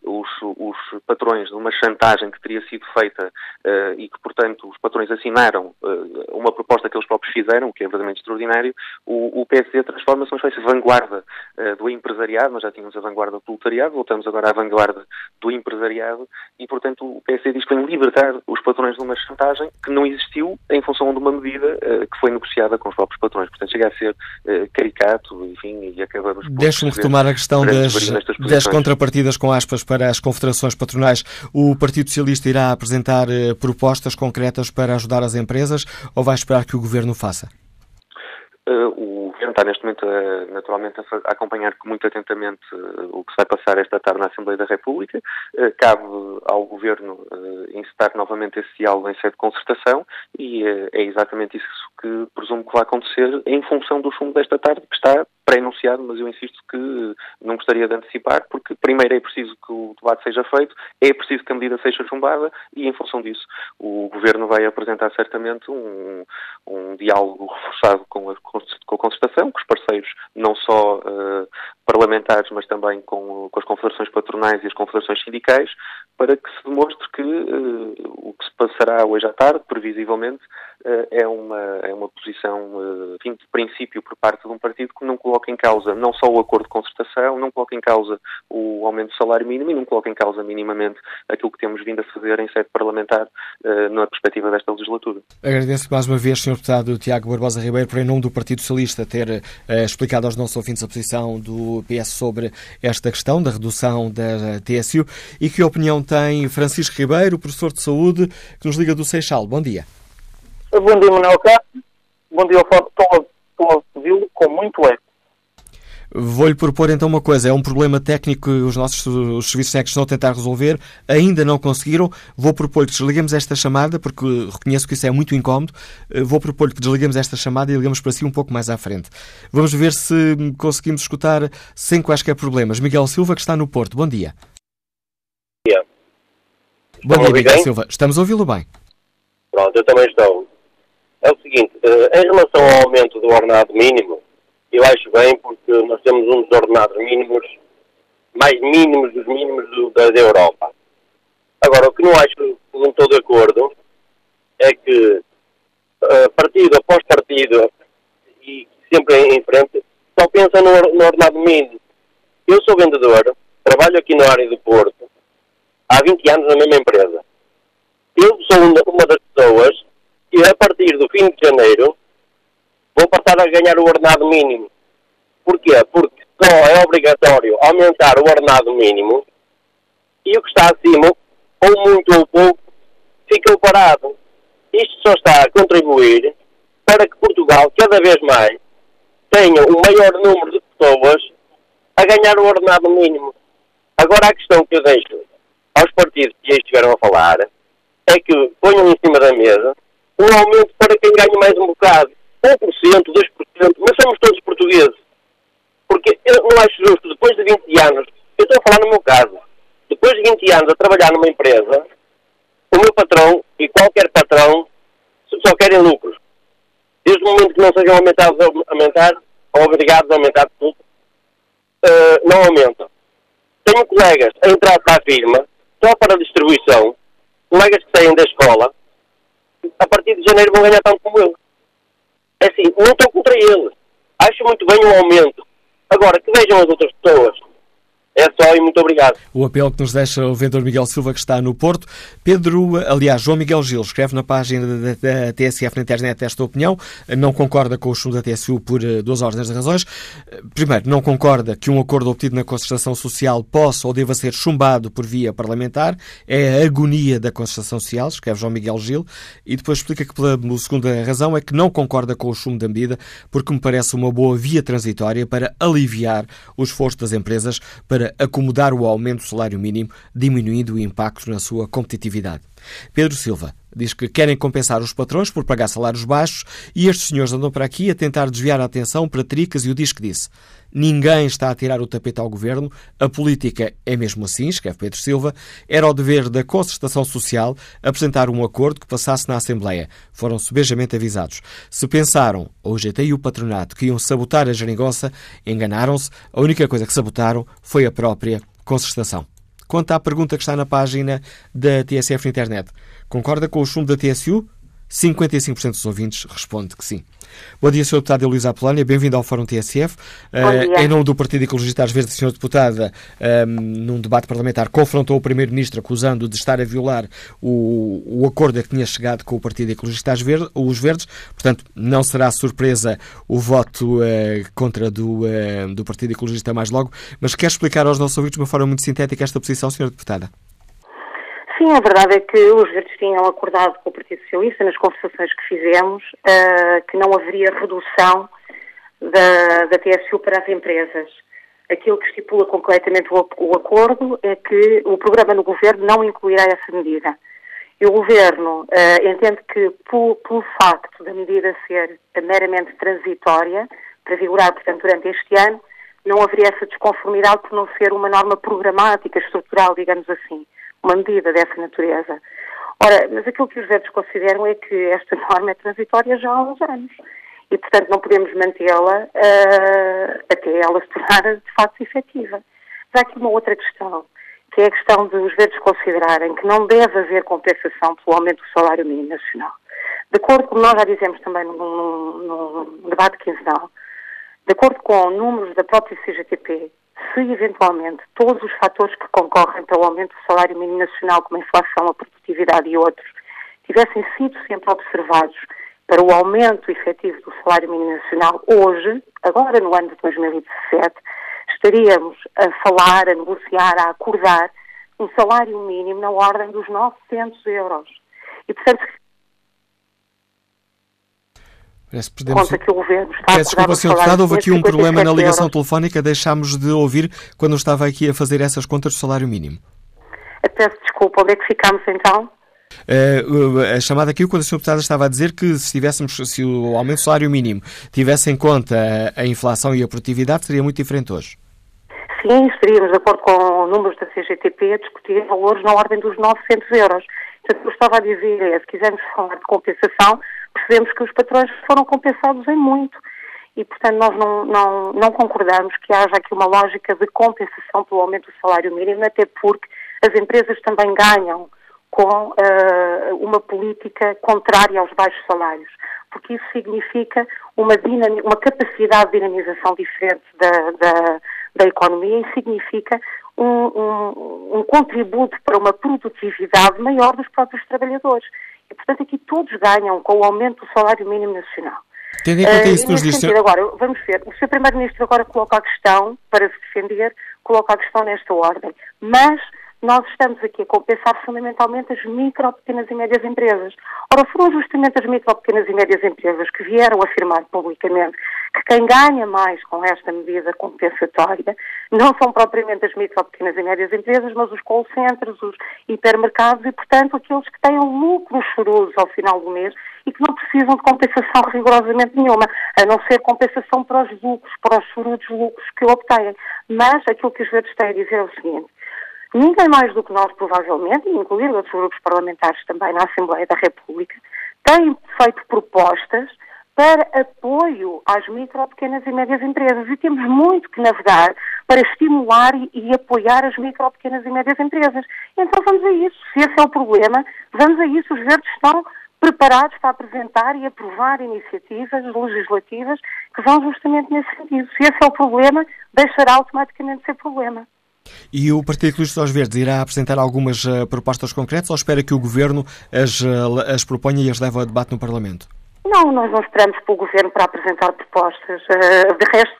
os, os, patrões de uma chantagem que teria sido feita uh, e que, portanto, os patrões assinaram uh, uma proposta que eles próprios fizeram, que é verdadeiramente extraordinário, o, o PSD transforma-se numa espécie de vanguarda uh, do empresariado, nós já tínhamos a vanguarda do proletariado, voltamos agora à vanguarda do empresariado e, portanto, o PSD diz que vem libertar os patrões de uma chantagem que não existiu em função de uma medida que foi negociada com os próprios patrões. Portanto, chega a ser caricato, enfim, e acabamos por... Deixe-me retomar a questão das, das contrapartidas com aspas para as confederações patronais. O Partido Socialista irá apresentar eh, propostas concretas para ajudar as empresas ou vai esperar que o Governo faça? Uh, o Governo está neste momento, naturalmente, a, a, acompanhar muito atentamente uh, o que se vai passar esta tarde na Assembleia da República. cabe ao Governo incitar novamente esse diálogo em sede de concertação e é exatamente isso que presumo que vai acontecer em função do chumbo desta tarde, que está pré-anunciado, mas eu insisto que não gostaria de antecipar, porque primeiro é preciso que o debate seja feito, é preciso que a medida seja chumbada e, em função disso, o Governo vai apresentar certamente um, um diálogo reforçado com a, com a concertação, com os parceiros, não só uh, parlamentares, mas também com, com, as confederações patronais e as confederações sindicais, para que se demonstre que uh, o que se passará hoje à tarde, previsivelmente, é, uma, é uma posição enfim, de princípio por parte de um partido que não coloca em causa não só o acordo de concertação, não coloca em causa o aumento do salário mínimo e não coloca em causa minimamente aquilo que temos vindo a fazer em sede parlamentar na perspectiva desta legislatura. Agradeço mais uma vez, Sr. Deputado Tiago Barbosa Ribeiro, por em nome do Partido Socialista, ter explicado aos nossos ouvintes a posição do PS sobre esta questão da redução da TSU. E que opinião tem Francisco Ribeiro, professor de saúde, que nos liga do Seixal? Bom dia. Bom dia, Manuel Castro. Bom dia, estou a ouvi-lo com muito eco. Vou-lhe propor então uma coisa: é um problema técnico que os nossos os serviços técnicos estão a tentar resolver, ainda não conseguiram. Vou propor que desliguemos esta chamada, porque reconheço que isso é muito incómodo. Eh, vou propor que desliguemos esta chamada e ligamos para si um pouco mais à frente. Vamos ver se conseguimos escutar sem quaisquer problemas. Miguel Silva, que está no Porto. Bom dia. Bom dia. Bom dia, Miguel bem? Silva. Estamos a ouvi-lo bem. Pronto, eu também estou. É o seguinte: eh, em relação ao aumento do ordenado mínimo eu acho bem porque nós temos um dos ordenados mínimos, mais mínimos dos mínimos do, da, da, Europa. Agora, o que não acho que não estou de acordo é que uh, partido após partido e sempre em, frente só pensa no, no ordenado mínimo. Eu sou vendedor, trabalho aqui na área do Porto, há 20 anos na mesma empresa. Eu sou uma das pessoas que a partir do fim de janeiro vou passar a ganhar o ordenado mínimo. Porquê? Porque só é obrigatório aumentar o ordenado mínimo e o que está acima, ou muito ou pouco, fica parado. Isto só está a contribuir para que Portugal, cada vez mais, tenha o maior número de pessoas a ganhar o ordenado mínimo. Agora, a questão que eu deixo aos partidos que aí estiveram a falar é que ponham em cima da mesa um aumento para quem ganha mais um bocado. 1%, 2%, mas somos todos portugueses. Porque eu não acho justo, depois de 20 anos, eu estou a falar no meu caso, depois de 20 anos a trabalhar numa empresa, o meu patrão e qualquer patrão só querem lucros. Desde o momento que não sejam aumentados aumentar, ou obrigados a aumentar tudo, uh, não aumentam. Tenho colegas a entrar para a firma, só para a distribuição, colegas que saem da escola, a partir de janeiro vão ganhar tanto como eu. É assim, não estou contra eles. Acho muito bem o aumento. Agora, que vejam as outras pessoas. É só e muito obrigado. O apelo que nos deixa o vendedor Miguel Silva, que está no Porto. Pedro, aliás, João Miguel Gil, escreve na página da, TSF na internet esta opinião. Não concorda com o chumbo da TSU por eh, duas ordens de razões. Primeiro, não concorda que um acordo obtido na concertação social possa ou deva ser chumbado por via parlamentar. É a agonia da concertação social, escreve João Miguel Gil. E depois explica que, pela segunda razão, é que não concorda com o chumbo da medida, porque me parece uma boa via transitória para aliviar o esforço das empresas para para acomodar o aumento do salário mínimo, diminuindo o impacto na sua competitividade. Pedro Silva diz que querem compensar os patrões por pagar salários baixos e estes senhores andam para aqui a tentar desviar a atenção para tricas e o diz que disse. Ninguém está a tirar o tapete ao governo, a política é mesmo assim, escreve Pedro Silva, era o dever da concertação social apresentar um acordo que passasse na Assembleia. Foram subejamente avisados. Se pensaram, o GT e o patronato, que iam sabotar a geringonça, enganaram-se. A única coisa que sabotaram foi a própria concertação. Quanto à pergunta que está na página da TSF na internet, concorda com o chumbo da TSU? 55% dos ouvintes responde que sim. Bom dia, Sr. Deputado Luís Apolónia, bem-vindo ao Fórum TSF. Uh, em nome do Partido Ecologista às Verdes, a Sra. Deputada, um, num debate parlamentar, confrontou o Primeiro-Ministro acusando de estar a violar o, o acordo a que tinha chegado com o Partido Ecologista às Verdes, os Verdes. Portanto, não será surpresa o voto uh, contra do, uh, do Partido Ecologista mais logo. Mas quer explicar aos nossos ouvintes de uma forma muito sintética esta posição, Sra. Deputada? Sim, a verdade é que os verdes tinham acordado com o Partido Socialista nas conversações que fizemos uh, que não haveria redução da, da TSU para as empresas. Aquilo que estipula completamente o, o acordo é que o programa no governo não incluirá essa medida. E o governo uh, entende que, pelo, facto da medida ser meramente transitória, para vigorar, portanto, durante este ano, não haveria essa desconformidade por não ser uma norma programática, estrutural, digamos assim uma medida dessa natureza. Ora, mas aquilo que os verdes consideram é que esta norma é transitória já há uns anos e, portanto, não podemos mantê-la uh, até ela se tornar de facto efetiva. Mas há aqui uma outra questão, que é a questão de os verdes considerarem que não deve haver compensação pelo aumento do salário mínimo nacional. De acordo com nós já dizemos também num, num, num debate quinzenal, de acordo com números da própria CGTP, se eventualmente todos os fatores que concorrem para o aumento do salário mínimo nacional, como a inflação, a produtividade e outros, tivessem sido sempre observados para o aumento efetivo do salário mínimo nacional hoje, agora no ano de 2017, estaríamos a falar, a negociar, a acordar um salário mínimo na ordem dos 900 euros. E, portanto, Parece que perdemos... conta que o governo está Peço desculpa, Sr. Deputado, houve aqui um problema na ligação euros. telefónica, deixámos de ouvir quando estava aqui a fazer essas contas do salário mínimo. Peço desculpa, onde é que ficámos então? Uh, a chamada aqui, quando a Sra. Deputada estava a dizer que se tivéssemos, se o aumento do salário mínimo tivesse em conta a, a inflação e a produtividade, seria muito diferente hoje. Sim, estaríamos de acordo com números da CGTP a discutir valores na ordem dos 900 euros. Portanto, o que eu estava a dizer é, se quisermos falar de compensação, percebemos que os patrões foram compensados em muito. E, portanto, nós não, não, não concordamos que haja aqui uma lógica de compensação pelo aumento do salário mínimo, até porque as empresas também ganham com uh, uma política contrária aos baixos salários, porque isso significa uma, uma capacidade de dinamização diferente da, da, da economia e significa um, um, um contributo para uma produtividade maior dos próprios trabalhadores. E, portanto, aqui todos ganham com o aumento do salário mínimo nacional. Tendo em conta isso, uh, nos diz... agora, vamos ver, o Sr. Primeiro-Ministro agora coloca a questão, para se defender, coloca a questão nesta ordem. Mas nós estamos aqui a compensar fundamentalmente as micro, pequenas e médias empresas. Ora, foram justamente as micro, pequenas e médias empresas que vieram afirmar publicamente que quem ganha mais com esta medida compensatória não são propriamente as micro, pequenas e médias empresas, mas os call centers, os hipermercados e, portanto, aqueles que têm lucros chorudos ao final do mês e que não precisam de compensação rigorosamente nenhuma, a não ser compensação para os lucros, para os chorudos lucros que obtêm. Mas aquilo que os verdes têm a dizer é o seguinte, ninguém mais do que nós, provavelmente, incluindo outros grupos parlamentares também na Assembleia da República, têm feito propostas para apoio às micro, pequenas e médias empresas. E temos muito que navegar para estimular e, e, apoiar as micro, pequenas e médias empresas. Então vamos a isso. Se esse é o problema, vamos a isso. Os verdes estão preparados para apresentar e aprovar iniciativas legislativas que vão justamente nesse sentido. Se esse é o problema, deixará automaticamente ser problema. E o Partido Ecologista aos Verdes irá apresentar algumas uh, propostas concretas ou espera que o Governo as, uh, as proponha e as leve a debate no Parlamento? Não, nós não esperamos pelo Governo para apresentar propostas. Uh, de resto,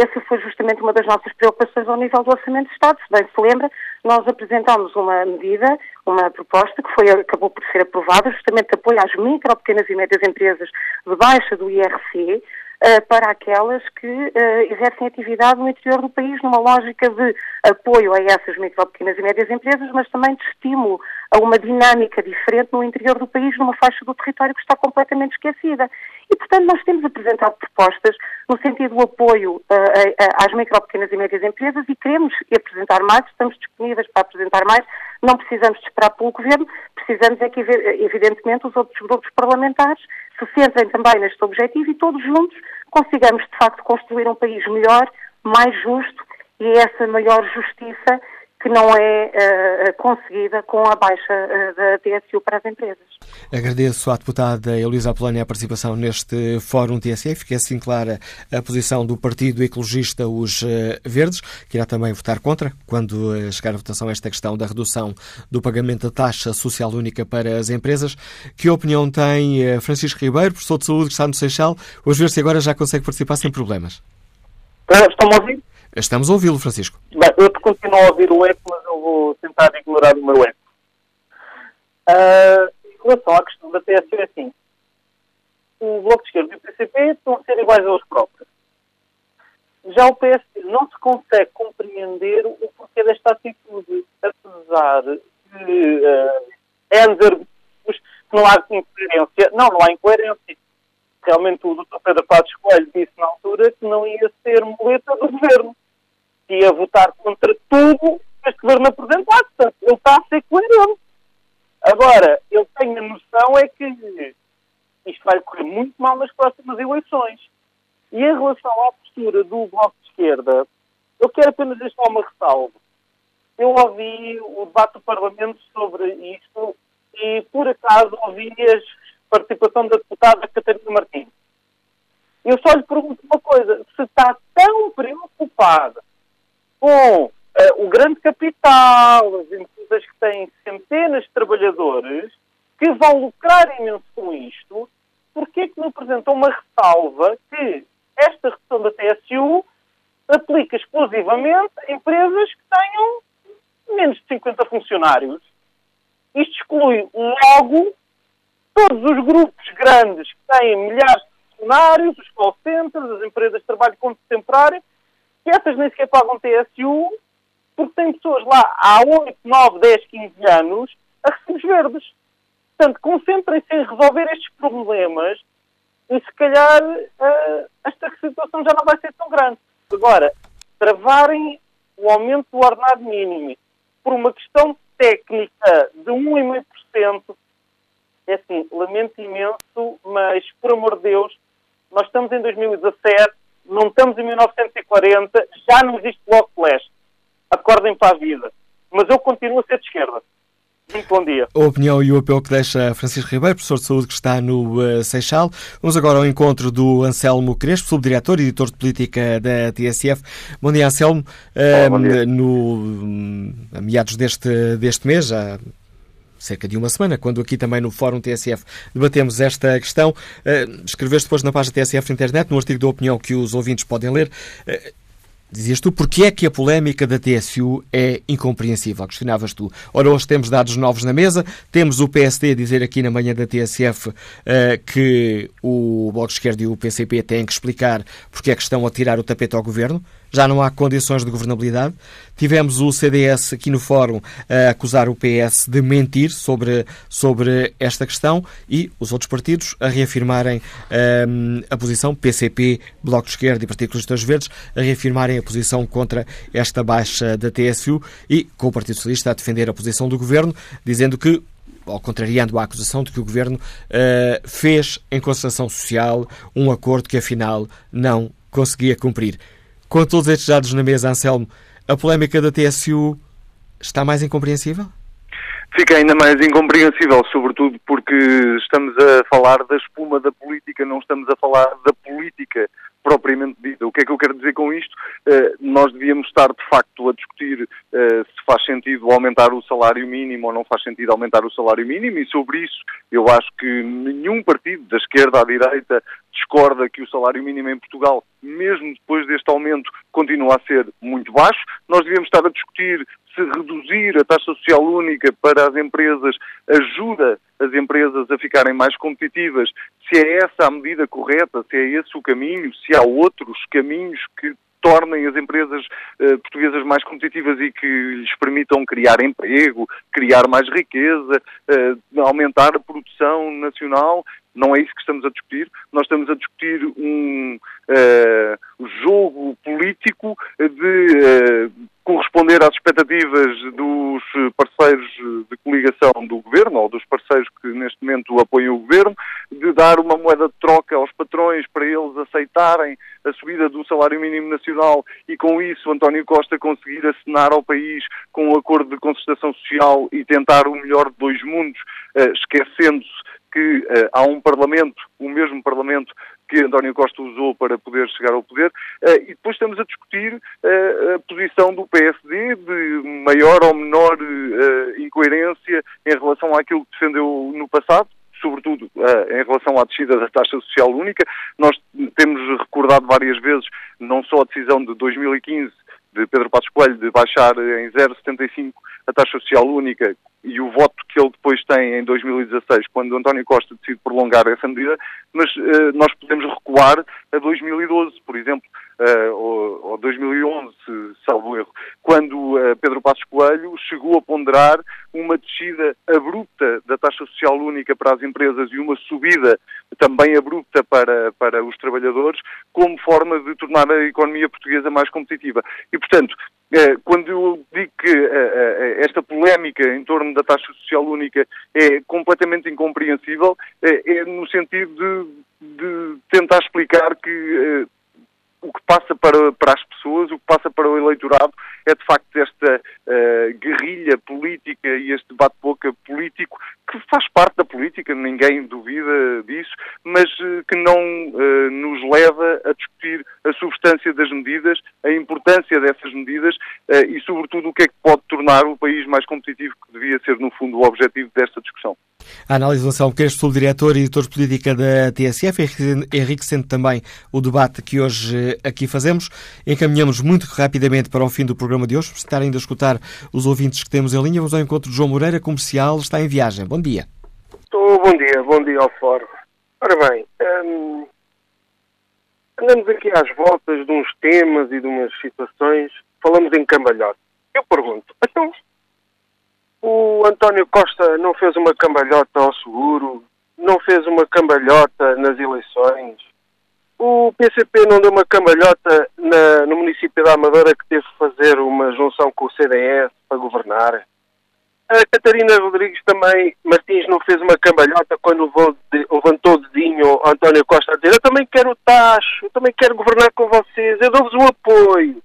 essa foi justamente uma das nossas preocupações ao nível do Orçamento de Estado. Se bem se lembra, nós apresentámos uma medida, uma proposta que foi, acabou por ser aprovada, justamente de apoio às micro, pequenas e médias empresas de baixa do IRC, para aquelas que uh, exercem atividade no interior do país, numa lógica de apoio a essas micro, pequenas e médias empresas, mas também de estímulo a uma dinâmica diferente no interior do país, numa faixa do território que está completamente esquecida. E, portanto, nós temos apresentado propostas no sentido do apoio uh, às micro, pequenas e médias empresas e queremos apresentar mais, estamos disponíveis para apresentar mais, não precisamos de esperar pelo Governo, precisamos é que, evidentemente, os outros grupos parlamentares se centrem também neste objetivo e todos juntos consigamos, de facto, construir um país melhor, mais justo e essa maior justiça que não é uh, conseguida com a baixa uh, da TSU para as empresas. Agradeço à deputada Elisa Apolónia a participação neste Fórum TSE. Fica assim clara a posição do Partido Ecologista Os Verdes, que irá também votar contra quando chegar à votação esta questão da redução do pagamento da taxa social única para as empresas. Que opinião tem Francisco Ribeiro, professor de saúde que está no Seixal? Os Verdes agora já consegue participar sem problemas. Estão a ouvir? Estamos a ouvi-lo, Francisco. Bem, eu continuo a ouvir o eco, mas eu vou tentar ignorar o meu eco. Uh, em relação à questão da TSU, é assim. O Bloco de Esquerda e o PCP estão a ser iguais aos próprios. Já o PSD não se consegue compreender o porquê desta atitude, apesar de uh, que não há incoerência. Não, não há incoerência realmente o Dr. Pedro Passos Coelho disse na altura que não ia ser muleta do governo, que ia votar contra tudo que este governo apresentasse. Portanto, ele está a ser coerente. Agora, eu tenho a noção é que isto vai correr muito mal nas próximas eleições. E em relação à postura do Bloco de Esquerda, eu quero apenas deixar uma ressalva. Eu ouvi o debate do Parlamento sobre isto e, por acaso, ouvi as participação da deputada Catarina Martins. Eu só lhe pergunto uma coisa: se está tão preocupada com uh, o grande capital, as empresas que têm centenas de trabalhadores que vão lucrar imenso com isto, por que não apresentou uma ressalva que esta redução da TSU aplica exclusivamente a empresas que tenham menos de 50 funcionários? Isto exclui logo todos os grupos grandes que têm milhares de funcionários, os call centers, as empresas de trabalho com temporário, que essas nem sequer pagam TSU, porque têm pessoas lá há 8, 9, 10, 15 anos a recibos verdes. Portanto, concentrem-se em resolver estes problemas e se calhar uh, esta situação já não vai ser tão grande. Agora, travarem o aumento do ordenado mínimo por uma questão técnica de 1,5%, é assim, lamento imenso, mas, por amor de Deus, nós estamos em 2017, não estamos em 1940, já não existe Bloco de Leste. Acordem para a vida. Mas eu continuo a ser de esquerda. Muito bom dia. A opinião e o apelo que deixa Francisco Ribeiro, professor de saúde que está no uh, Seixal. Vamos agora ao encontro do Anselmo Crespo, subdiretor e editor de política da TSF. Bom dia, Anselmo. Uh, bom dia. No, a meados deste, deste mês, já cerca de uma semana, quando aqui também no Fórum TSF debatemos esta questão. Uh, escreveste depois na página TSF Internet, no artigo da opinião que os ouvintes podem ler. Uh, Dizias tu, porque é que a polémica da TSU é incompreensível? Questionavas tu. Ora, hoje temos dados novos na mesa, temos o PSD a dizer aqui na manhã da TSF uh, que o Bloco de Esquerda e o PCP têm que explicar porque é que estão a tirar o tapete ao governo já não há condições de governabilidade. Tivemos o CDS aqui no fórum a acusar o PS de mentir sobre, sobre esta questão e os outros partidos a reafirmarem um, a posição, PCP, Bloco de Esquerda e Partido dos Verdes, a reafirmarem a posição contra esta baixa da TSU e com o Partido Socialista a defender a posição do Governo, dizendo que ou contrariando a acusação de que o Governo uh, fez em concertação social um acordo que afinal não conseguia cumprir. Com todos estes dados na mesa, Anselmo, a polémica da TSU está mais incompreensível? Fica ainda mais incompreensível, sobretudo porque estamos a falar da espuma da política, não estamos a falar da política propriamente dita. O que é que eu quero dizer com isto? Uh, nós devíamos estar, de facto, a discutir uh, se faz sentido aumentar o salário mínimo ou não faz sentido aumentar o salário mínimo, e sobre isso eu acho que nenhum partido, da esquerda à direita, discorda que o salário mínimo em Portugal, mesmo depois deste aumento, continua a ser muito baixo. Nós devíamos estar a discutir se reduzir a taxa social única para as empresas ajuda as empresas a ficarem mais competitivas, se é essa a medida correta, se é esse o caminho, se há outros caminhos que tornem as empresas uh, portuguesas mais competitivas e que lhes permitam criar emprego, criar mais riqueza, uh, aumentar a produção nacional. Não é isso que estamos a discutir. Nós estamos a discutir um uh, jogo político de corresponder às expectativas dos parceiros de coligação do governo, ou dos parceiros que neste momento apoiam o governo, de dar uma moeda de troca aos patrões para eles aceitarem a subida do salário mínimo nacional e com isso António Costa conseguir assinar ao país com um acordo de concertação social e tentar o melhor de dois mundos, eh, esquecendo-se que uh, há um Parlamento, o mesmo Parlamento que António Costa usou para poder chegar ao poder, uh, e depois estamos a discutir uh, a posição do PSD de maior ou menor incoerência em relação àquilo que defendeu no passado, sobretudo em relação à descida da taxa social única. Nós temos recordado várias vezes não só a decisão de 2015 de Pedro Passos Coelho de baixar em 0,75 a taxa social única e o voto que ele depois tem em 2016, quando António Costa decide prolongar essa medida, mas uh, nós podemos recuar a 2012, por exemplo, uh, ou, ou 2011, salvo erro, quando uh, Pedro Passos Coelho chegou a ponderar uma descida abrupta da taxa social única para as empresas e uma subida também abrupta para, para os trabalhadores, como forma de tornar a economia portuguesa mais competitiva. E, portanto, quando eu digo que esta polémica em torno da taxa social única é completamente incompreensível, é no sentido de, de tentar explicar que o que passa para, para as pessoas, o que passa para o eleitorado é de facto esta uh, guerrilha política e este bate-boca político que faz parte da política, ninguém duvida disso, mas uh, que não uh, nos leva a discutir a substância das medidas, a importância dessas medidas e, sobretudo, o que é que pode tornar o país mais competitivo, que devia ser, no fundo, o objetivo desta discussão. A análise do Anselmo Queiroz, subdiretor e editor de política da TSF, enriquecendo também o debate que hoje aqui fazemos. Encaminhamos muito rapidamente para o fim do programa de hoje, para estar ainda a escutar os ouvintes que temos em linha. Vamos ao encontro de João Moreira, comercial, está em viagem. Bom dia. Estou, bom dia, bom dia ao fórum. Ora bem, hum, andamos aqui às voltas de uns temas e de umas situações, falamos em cambalhota. Eu pergunto, então o António Costa não fez uma cambalhota ao seguro, não fez uma cambalhota nas eleições. O PCP não deu uma cambalhota na, no município da Amadora que teve que fazer uma junção com o CDS para governar. A Catarina Rodrigues também, Martins não fez uma cambalhota quando levantou o dedinho António Costa a dizer eu também quero o tacho, eu também quero governar com vocês, eu dou-vos o apoio.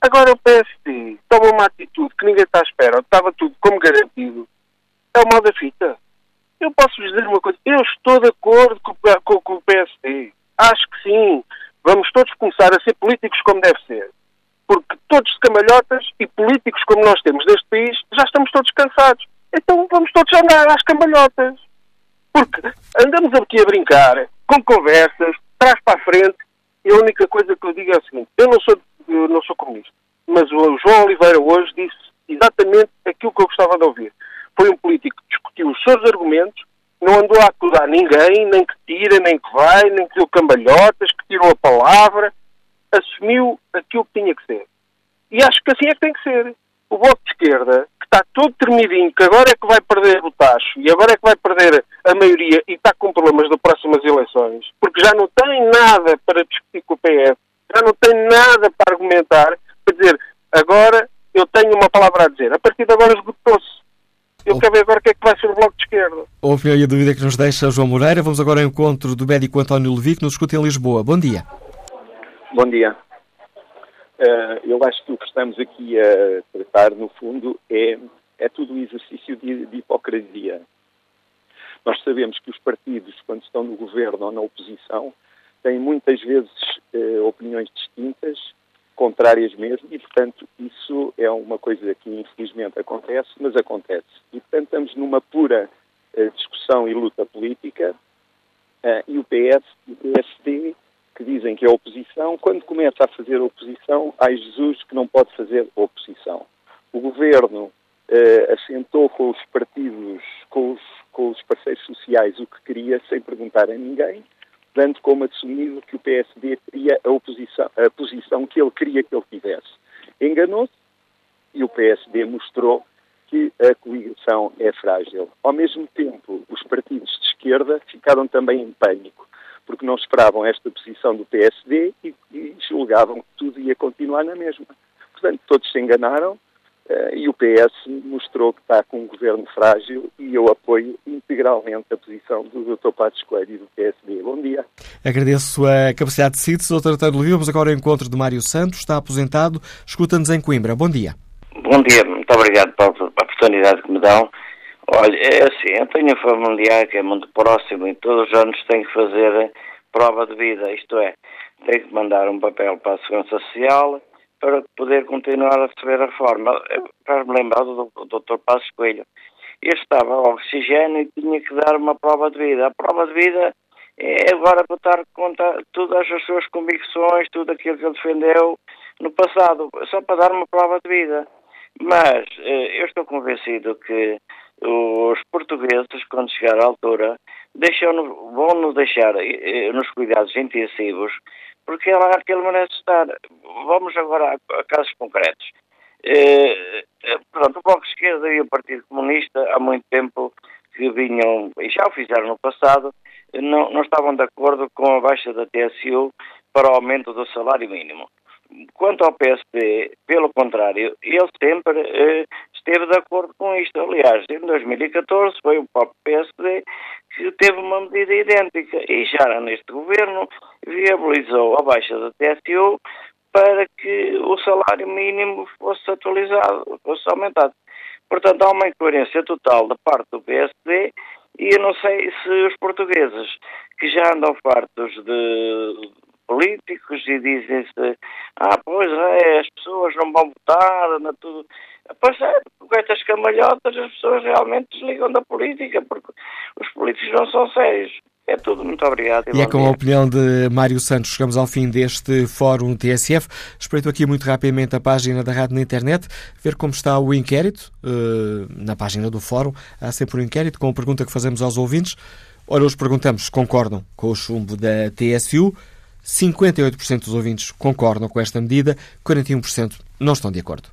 Agora o PSD toma uma atitude que ninguém está à espera, estava tudo como garantido. É o mal da fita. Eu posso vos dizer uma coisa, eu estou de acordo com, com, com o PSD. Acho que sim. Vamos todos começar a ser políticos como deve ser. Porque todos de camalhotas e políticos como nós temos neste país, já estamos todos cansados. Então vamos todos andar às cambalhotas. Porque andamos aqui a brincar, com conversas, trás para a frente, e a única coisa que eu digo é o seguinte, eu não sou eu não sou comunista. Mas o João Oliveira hoje disse exatamente aquilo que eu gostava de ouvir. Foi um político que discutiu os seus argumentos, não andou a acusar ninguém, nem que tira, nem que vai, nem que deu cambalhotas, que tirou a palavra, assumiu aquilo que tinha que ser. E acho que assim é que tem que ser. O Bloco de Esquerda, que está todo tremidinho, que agora é que vai perder o tacho e agora é que vai perder a maioria e está com problemas das próximas eleições, porque já não tem nada para discutir com o PS, já não tem nada para argumentar, para dizer, agora eu tenho uma palavra a dizer. A partir de agora esgotou-se. Eu quero ver agora o que é que vai ser o Bloco de Esquerda. Houve aí a dúvida que nos deixa João Moreira. Vamos agora ao encontro do médico António Levi, que nos escuta em Lisboa. Bom dia. Bom dia. Uh, eu acho que o que estamos aqui a tratar, no fundo, é, é tudo um exercício de, de hipocrisia. Nós sabemos que os partidos, quando estão no governo ou na oposição, têm muitas vezes eh, opiniões distintas, contrárias mesmo, e portanto isso é uma coisa que infelizmente acontece, mas acontece. E portanto estamos numa pura eh, discussão e luta política, eh, e o PS e o PSD, que dizem que é oposição, quando começa a fazer oposição, há Jesus que não pode fazer oposição. o governo assentou com os partidos, com os, com os parceiros sociais o que queria, sem perguntar a ninguém, dando como assumido que o PSD teria a, oposição, a posição que ele queria que ele tivesse. Enganou-se e o PSD mostrou que a coligação é frágil. Ao mesmo tempo, os partidos de esquerda ficaram também em pânico, porque não esperavam esta posição do PSD e, e julgavam que tudo ia continuar na mesma. Portanto, todos se enganaram e o PS mostrou que está com um governo frágil e eu apoio integralmente a posição do Dr. Passos Coelho e do PSD. Bom dia. Agradeço a capacidade de síntese, Dr. António Levy. Vamos agora ao encontro de Mário Santos, está aposentado, escuta-nos em Coimbra. Bom dia. Bom dia, muito obrigado pela oportunidade que me dão. Olha, é assim, eu tenho um familiar que é muito próximo e todos os anos tem que fazer prova de vida, isto é, tem que mandar um papel para a Segurança Social para poder continuar a receber a reforma. Para me lembrar do, Dr. Passos Coelho. Ele estava ao oxigênio e tinha que dar uma prova de vida. A prova de vida é agora botar conta todas as suas convicções, tudo aquilo que ele defendeu no passado, só para dar uma prova de vida. Mas eh, eu estou convencido que os portugueses, quando chegar à altura, vão nos deixar eh, nos cuidados intensivos, porque é lá que ele merece estar. Vamos agora a, casos concretos. Eh, pronto, o Bloco de Esquerda e o Partido Comunista há muito tempo que vinham, e já o fizeram no passado, não, não estavam de acordo com a baixa da TSU para o aumento do salário mínimo. Quanto ao PSD, pelo contrário, ele sempre eh, esteve de acordo com isto. Aliás, em 2014 foi o próprio PSD teve uma medida idêntica e já neste governo viabilizou a baixa da TSU para que o salário mínimo fosse atualizado, fosse aumentado. Portanto, há uma incoerência total da parte do PSD e eu não sei se os portugueses que já andam fartos de políticos e dizem-se ah, pois é, as pessoas não vão votar, não tudo. Pois é, com estas camalhotas as pessoas realmente desligam da política, porque os políticos não são sérios. É tudo, muito obrigado. E, e é com dia. a opinião de Mário Santos chegamos ao fim deste Fórum TSF. Espreito aqui muito rapidamente a página da rádio na internet, ver como está o inquérito. Uh, na página do Fórum há sempre um inquérito com a pergunta que fazemos aos ouvintes. Ora, hoje perguntamos se concordam com o chumbo da TSU. 58% dos ouvintes concordam com esta medida, 41% não estão de acordo.